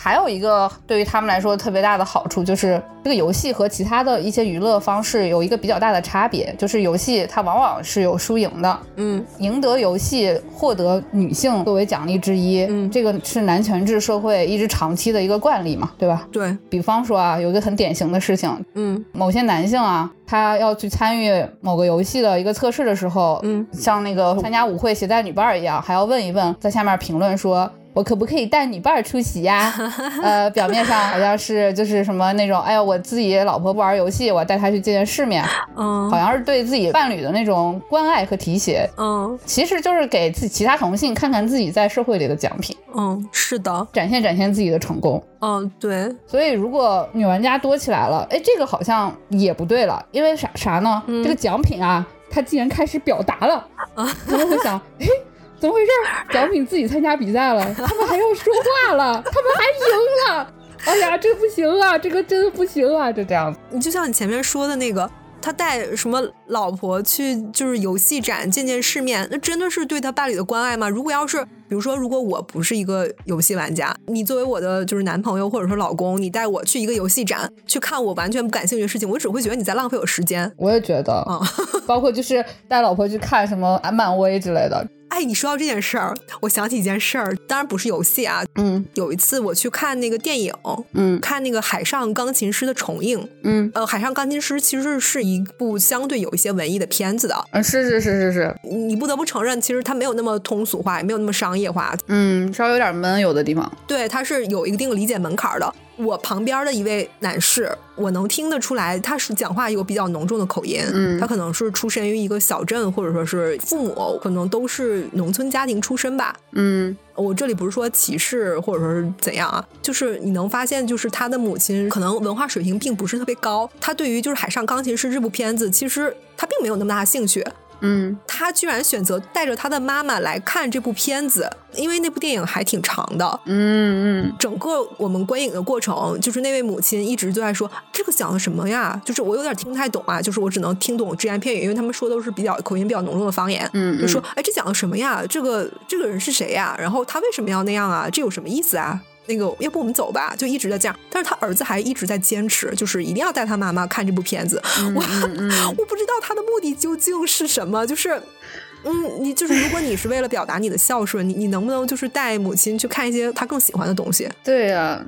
还有一个对于他们来说特别大的好处，就是这个游戏和其他的一些娱乐方式有一个比较大的差别，就是游戏它往往是有输赢的，嗯。赢得游戏获得女性作为奖励之一，嗯。这个是男权制社会一直长期的一个惯例嘛，对吧？对，比方说啊，有一个很典型的事情，嗯。某些男性啊，他要去参与某个游戏的一个测试的时候，嗯。像那个参加舞会携带女伴儿一样，还要问一问，在下面评论说。我可不可以带女伴儿出席呀？呃，表面上好像是就是什么那种，哎呀，我自己老婆不玩游戏，我带她去见见世面，嗯好像是对自己伴侣的那种关爱和提携，嗯其实就是给自己其他同性看看自己在社会里的奖品，嗯，是的，展现展现自己的成功。嗯对，所以，如果女玩家多起来了，哎，这个好像也不对了，因为啥啥呢？嗯这个奖品啊，它既然开始表达了，他们会想，哎，怎么回事儿？奖品自己参加比赛了，他们还要说话了，他们还赢了，哎呀，这不行啊，这个真的不行啊，就这样子。你就像你前面说的那个，他带什么老婆去就是游戏展见见世面，那真的是对他伴侣的关爱吗？如果要是比如说，如果我不是一个游戏玩家，你作为我的就是男朋友或者说老公，你带我去一个游戏展去看我完全不感兴趣的事情，我只会觉得你在浪费我时间。我也觉得，啊包括就是带老婆去看什么漫威之类的，哎，你说到这件事儿，我想起一件事儿，当然不是游戏啊。嗯有一次我去看那个电影，嗯看那个《海上钢琴师》的重映。嗯呃，《海上钢琴师》其实是一部相对有一些文艺的片子的，嗯，是是是是是，你不得不承认，其实它没有那么通俗化，也没有那么商业化。嗯，稍微有点闷，有的地方。对，它是有一定理解门槛的。我旁边的一位男士，我能听得出来，他是讲话有比较浓重的口音。嗯他可能是出身于一个小镇，或者说是父母可能都是农村家庭出身吧。嗯我这里不是说歧视或者说是怎样啊，就是你能发现，就是他的母亲可能文化水平并不是特别高，他对于就是《海上钢琴师》这部片子，其实他并没有那么大的兴趣。嗯他居然选择带着他的妈妈来看这部片子，因为那部电影还挺长的。嗯嗯整个我们观影的过程，就是那位母亲一直都在说这个讲的什么呀？就是我有点听不太懂啊，就是我只能听懂只言片语，因为他们说都是比较口音比较浓重的方言。嗯，就说哎，这讲的什么呀？这个这个人是谁呀？然后他为什么要那样啊？这有什么意思啊？那个，要不我们走吧？就一直在这样，但是他儿子还一直在坚持，就是一定要带他妈妈看这部片子。我、我不知道他的目的究竟是什么，就是。嗯，你就是如果你是为了表达你的孝顺，你你能不能就是带母亲去看一些他更喜欢的东西？对呀、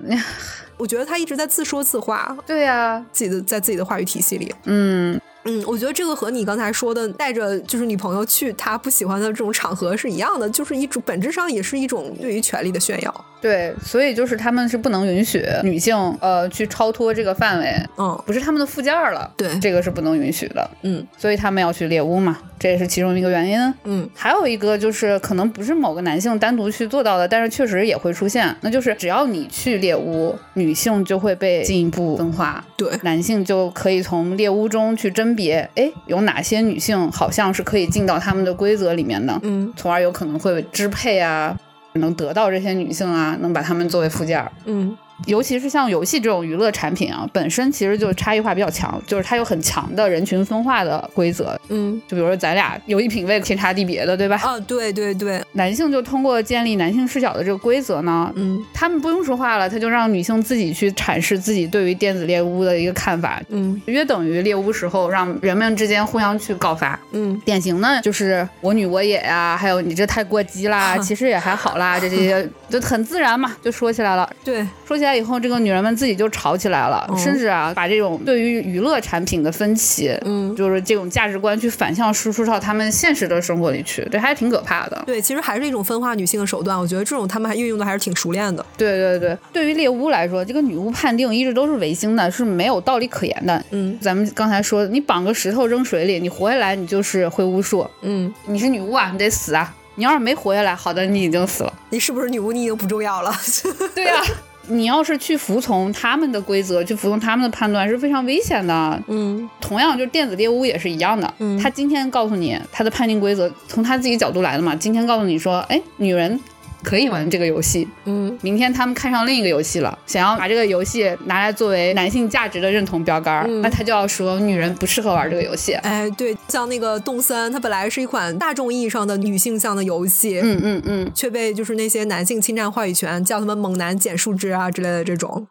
我觉得他一直在自说自话，对呀、自己的在自己的话语体系里。嗯，嗯，我觉得这个和你刚才说的带着就是女朋友去他不喜欢的这种场合是一样的，就是一种本质上也是一种对于权力的炫耀。对，所以就是他们是不能允许女性呃去超脱这个范围，嗯不是他们的附件儿了，对这个是不能允许的，嗯所以他们要去猎巫嘛，这也是其中一个原因。嗯还有一个就是可能不是某个男性单独去做到的，但是确实也会出现，那就是只要你去猎巫，女性就会被进一步分化，对，男性就可以从猎巫中去甄别，哎，有哪些女性好像是可以进到他们的规则里面的，嗯从而有可能会支配啊，能得到这些女性啊，能把她们作为附件儿。嗯尤其是像游戏这种娱乐产品啊，本身其实就差异化比较强，就是它有很强的人群分化的规则。嗯就比如说咱俩游戏品味天差地别的，对吧？啊，对对对，男性就通过建立男性视角的这个规则呢，嗯他们不用说话了，他就让女性自己去阐释自己对于电子猎巫的一个看法，嗯约等于猎巫时候让人们之间互相去告发。嗯典型的就是我女我也呀，还有你这太过激啦，其实也还好啦，这这些就很自然嘛，就说起来了。对，说起来以后，这个女人们自己就吵起来了，哦甚至啊，把这种对于娱乐产品的分歧，嗯就是这种价值观去反向输出到他们现实的生活里去，这还挺可怕的。对，其实还是一种分化女性的手段。我觉得这种他们还运用的还是挺熟练的。对对对，对于猎巫来说，这个女巫判定一直都是违心的，是没有道理可言的。嗯咱们刚才说，你绑个石头扔水里，你活下来，你就是会巫术，嗯，你是女巫啊，你得死啊。你要是没活下来，好的，你已经死了。你是不是女巫？你已经不重要了。对呀、你要是去服从他们的规则，去服从他们的判断，是非常危险的。嗯同样，就是电子猎物也是一样的。嗯他今天告诉你他的判定规则，从他自己角度来的嘛。今天告诉你说，哎，女人可以玩这个游戏。嗯明天他们看上另一个游戏了，想要把这个游戏拿来作为男性价值的认同标杆那他就要说女人不适合玩这个游戏。哎，对，像那个动森，它本来是一款大众意义上的女性向的游戏，嗯嗯嗯，却被就是那些男性侵占话语权，叫他们猛男捡树枝啊之类的这种。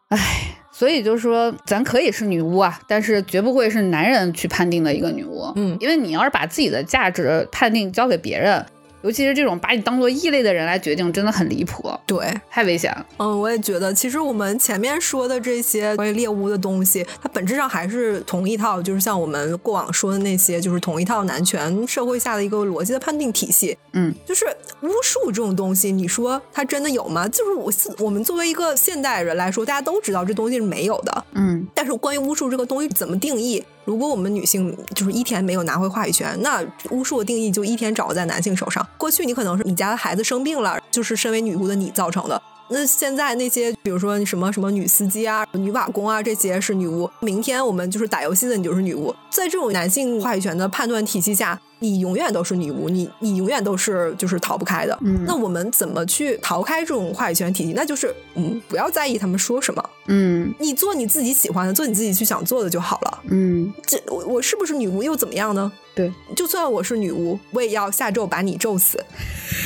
所以就是说，咱可以是女巫啊，但是绝不会是男人去判定的一个女巫。嗯因为你要是把自己的价值判定交给别人，尤其是这种把你当做异类的人来决定，真的很离谱，对，太危险了。嗯，我也觉得，其实我们前面说的这些关于猎巫的东西，它本质上还是同一套，就是像我们过往说的那些，就是同一套男权社会下的一个逻辑的判定体系。嗯，就是巫术这种东西，你说它真的有吗？就是我我们作为一个现代人来说，大家都知道这东西是没有的。嗯，但是关于巫术这个东西怎么定义？如果我们女性就是一天没有拿回话语权，那巫术的定义就一天掌握在男性手上。过去你可能是你家的孩子生病了，就是身为女巫的你造成的。那现在那些，比如说什么什么女司机啊、女瓦工啊，这些是女巫。明天我们就是打游戏的，你就是女巫。在这种男性话语权的判断体系下，你永远都是女巫，你你永远都是就是逃不开的。嗯那我们怎么去逃开这种话语权体系？那就是嗯，不要在意他们说什么，嗯你做你自己喜欢的，做你自己去想做的就好了。嗯，这我我是不是女巫又怎么样呢？对，就算我是女巫，我也要下咒把你咒死，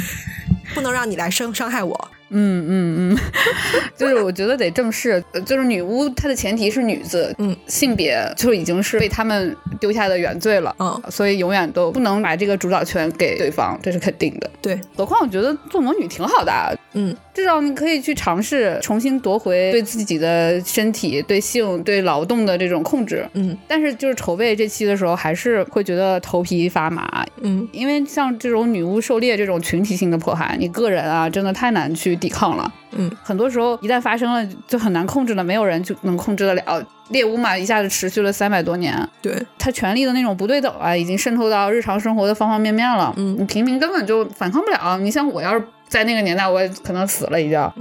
不能让你来伤伤害我。嗯嗯嗯，就是我觉得得正视，呃就是女巫她的前提是女字，嗯，性别就已经是被他们丢下的原罪了，嗯，所以永远都不能把这个主导权给对方，这是肯定的。对，何况我觉得做魔女挺好的啊，嗯至少你可以去尝试重新夺回对自己的身体、对性、对劳动的这种控制。嗯但是就是筹备这期的时候，还是会觉得头皮发麻，嗯因为像这种女巫狩猎这种群体性的迫害，你个人啊真的太难去抵抗了。嗯很多时候一旦发生了，就很难控制了，没有人就能控制得了。猎巫嘛，一下子持续了三百多年，对，他权力的那种不对等啊，已经渗透到日常生活的方方面面了。嗯你平民根本就反抗不了。你像我要是在那个年代，我可能死了已经。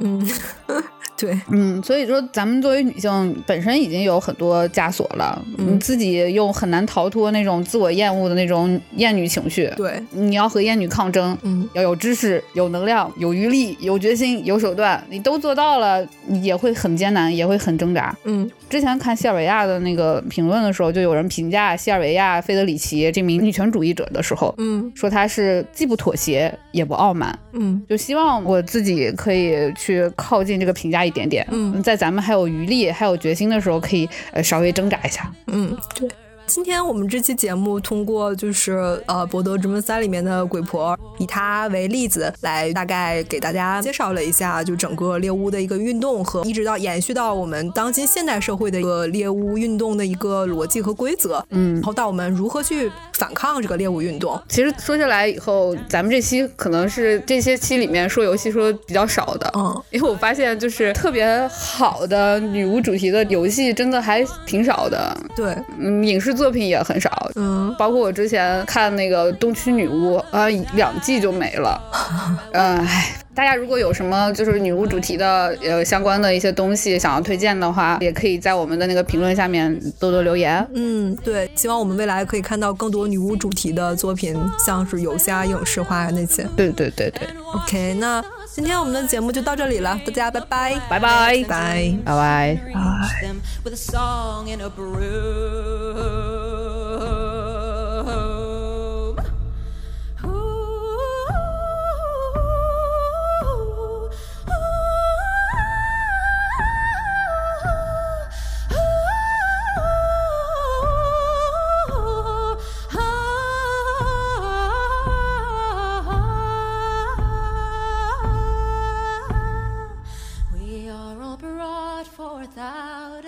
对，嗯，所以说咱们作为女性本身已经有很多枷锁了，嗯。你自己又很难逃脱那种自我厌恶的那种厌女情绪。对，你要和厌女抗争，嗯。要有知识、有能量、有余力、有决心、有手段，你都做到了，你也会很艰难，也会很挣扎。嗯。之前看西尔维亚的那个评论的时候，就有人评价西尔维亚·费德里奇这名女权主义者的时候，嗯。说她是既不妥协也不傲慢，嗯。就希望我自己可以去靠近这个评价一点点。嗯在咱们还有余力、还有决心的时候，可以呃稍微挣扎一下。嗯，对。今天我们这期节目通过就是呃《博德之门三》里面的鬼婆，以她为例子来大概给大家介绍了一下，就整个猎巫的一个运动和一直到延续到我们当今现代社会的一个猎巫运动的一个逻辑和规则，嗯。然，后到我们如何去反抗这个猎巫运动。其实说下来以后，咱们这期可能是这些期里面说游戏说的比较少的，嗯。因为我发现就是特别好的女巫主题的游戏真的还挺少的，对，嗯，影视作品也很少。嗯包括我之前看那个《东区女巫》，呃，两季就没了。呃，唉，大家如果有什么就是女巫主题的呃相关的一些东西想要推荐的话，也可以在我们的那个评论下面多多留言。嗯，对，希望我们未来可以看到更多女巫主题的作品，像是游戏啊、影视化啊那些。对对对对，OK，那今天我们的节目就到这里了，大家拜拜，拜拜拜。拜拜。reach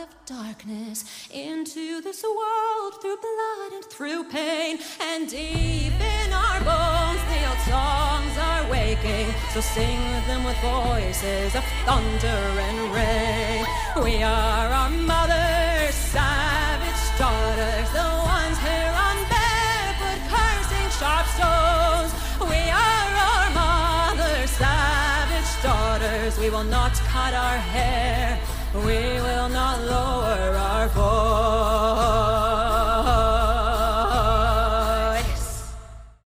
of darkness into this world through blood and through pain. And deep in our bones, the old songs are waking. So sing them with voices of thunder and rain. We are our mother's savage daughters, the ones here on barefoot cursing sharp stones. We are our mother's savage daughters. We will not cut our hair. We will not lower our voice.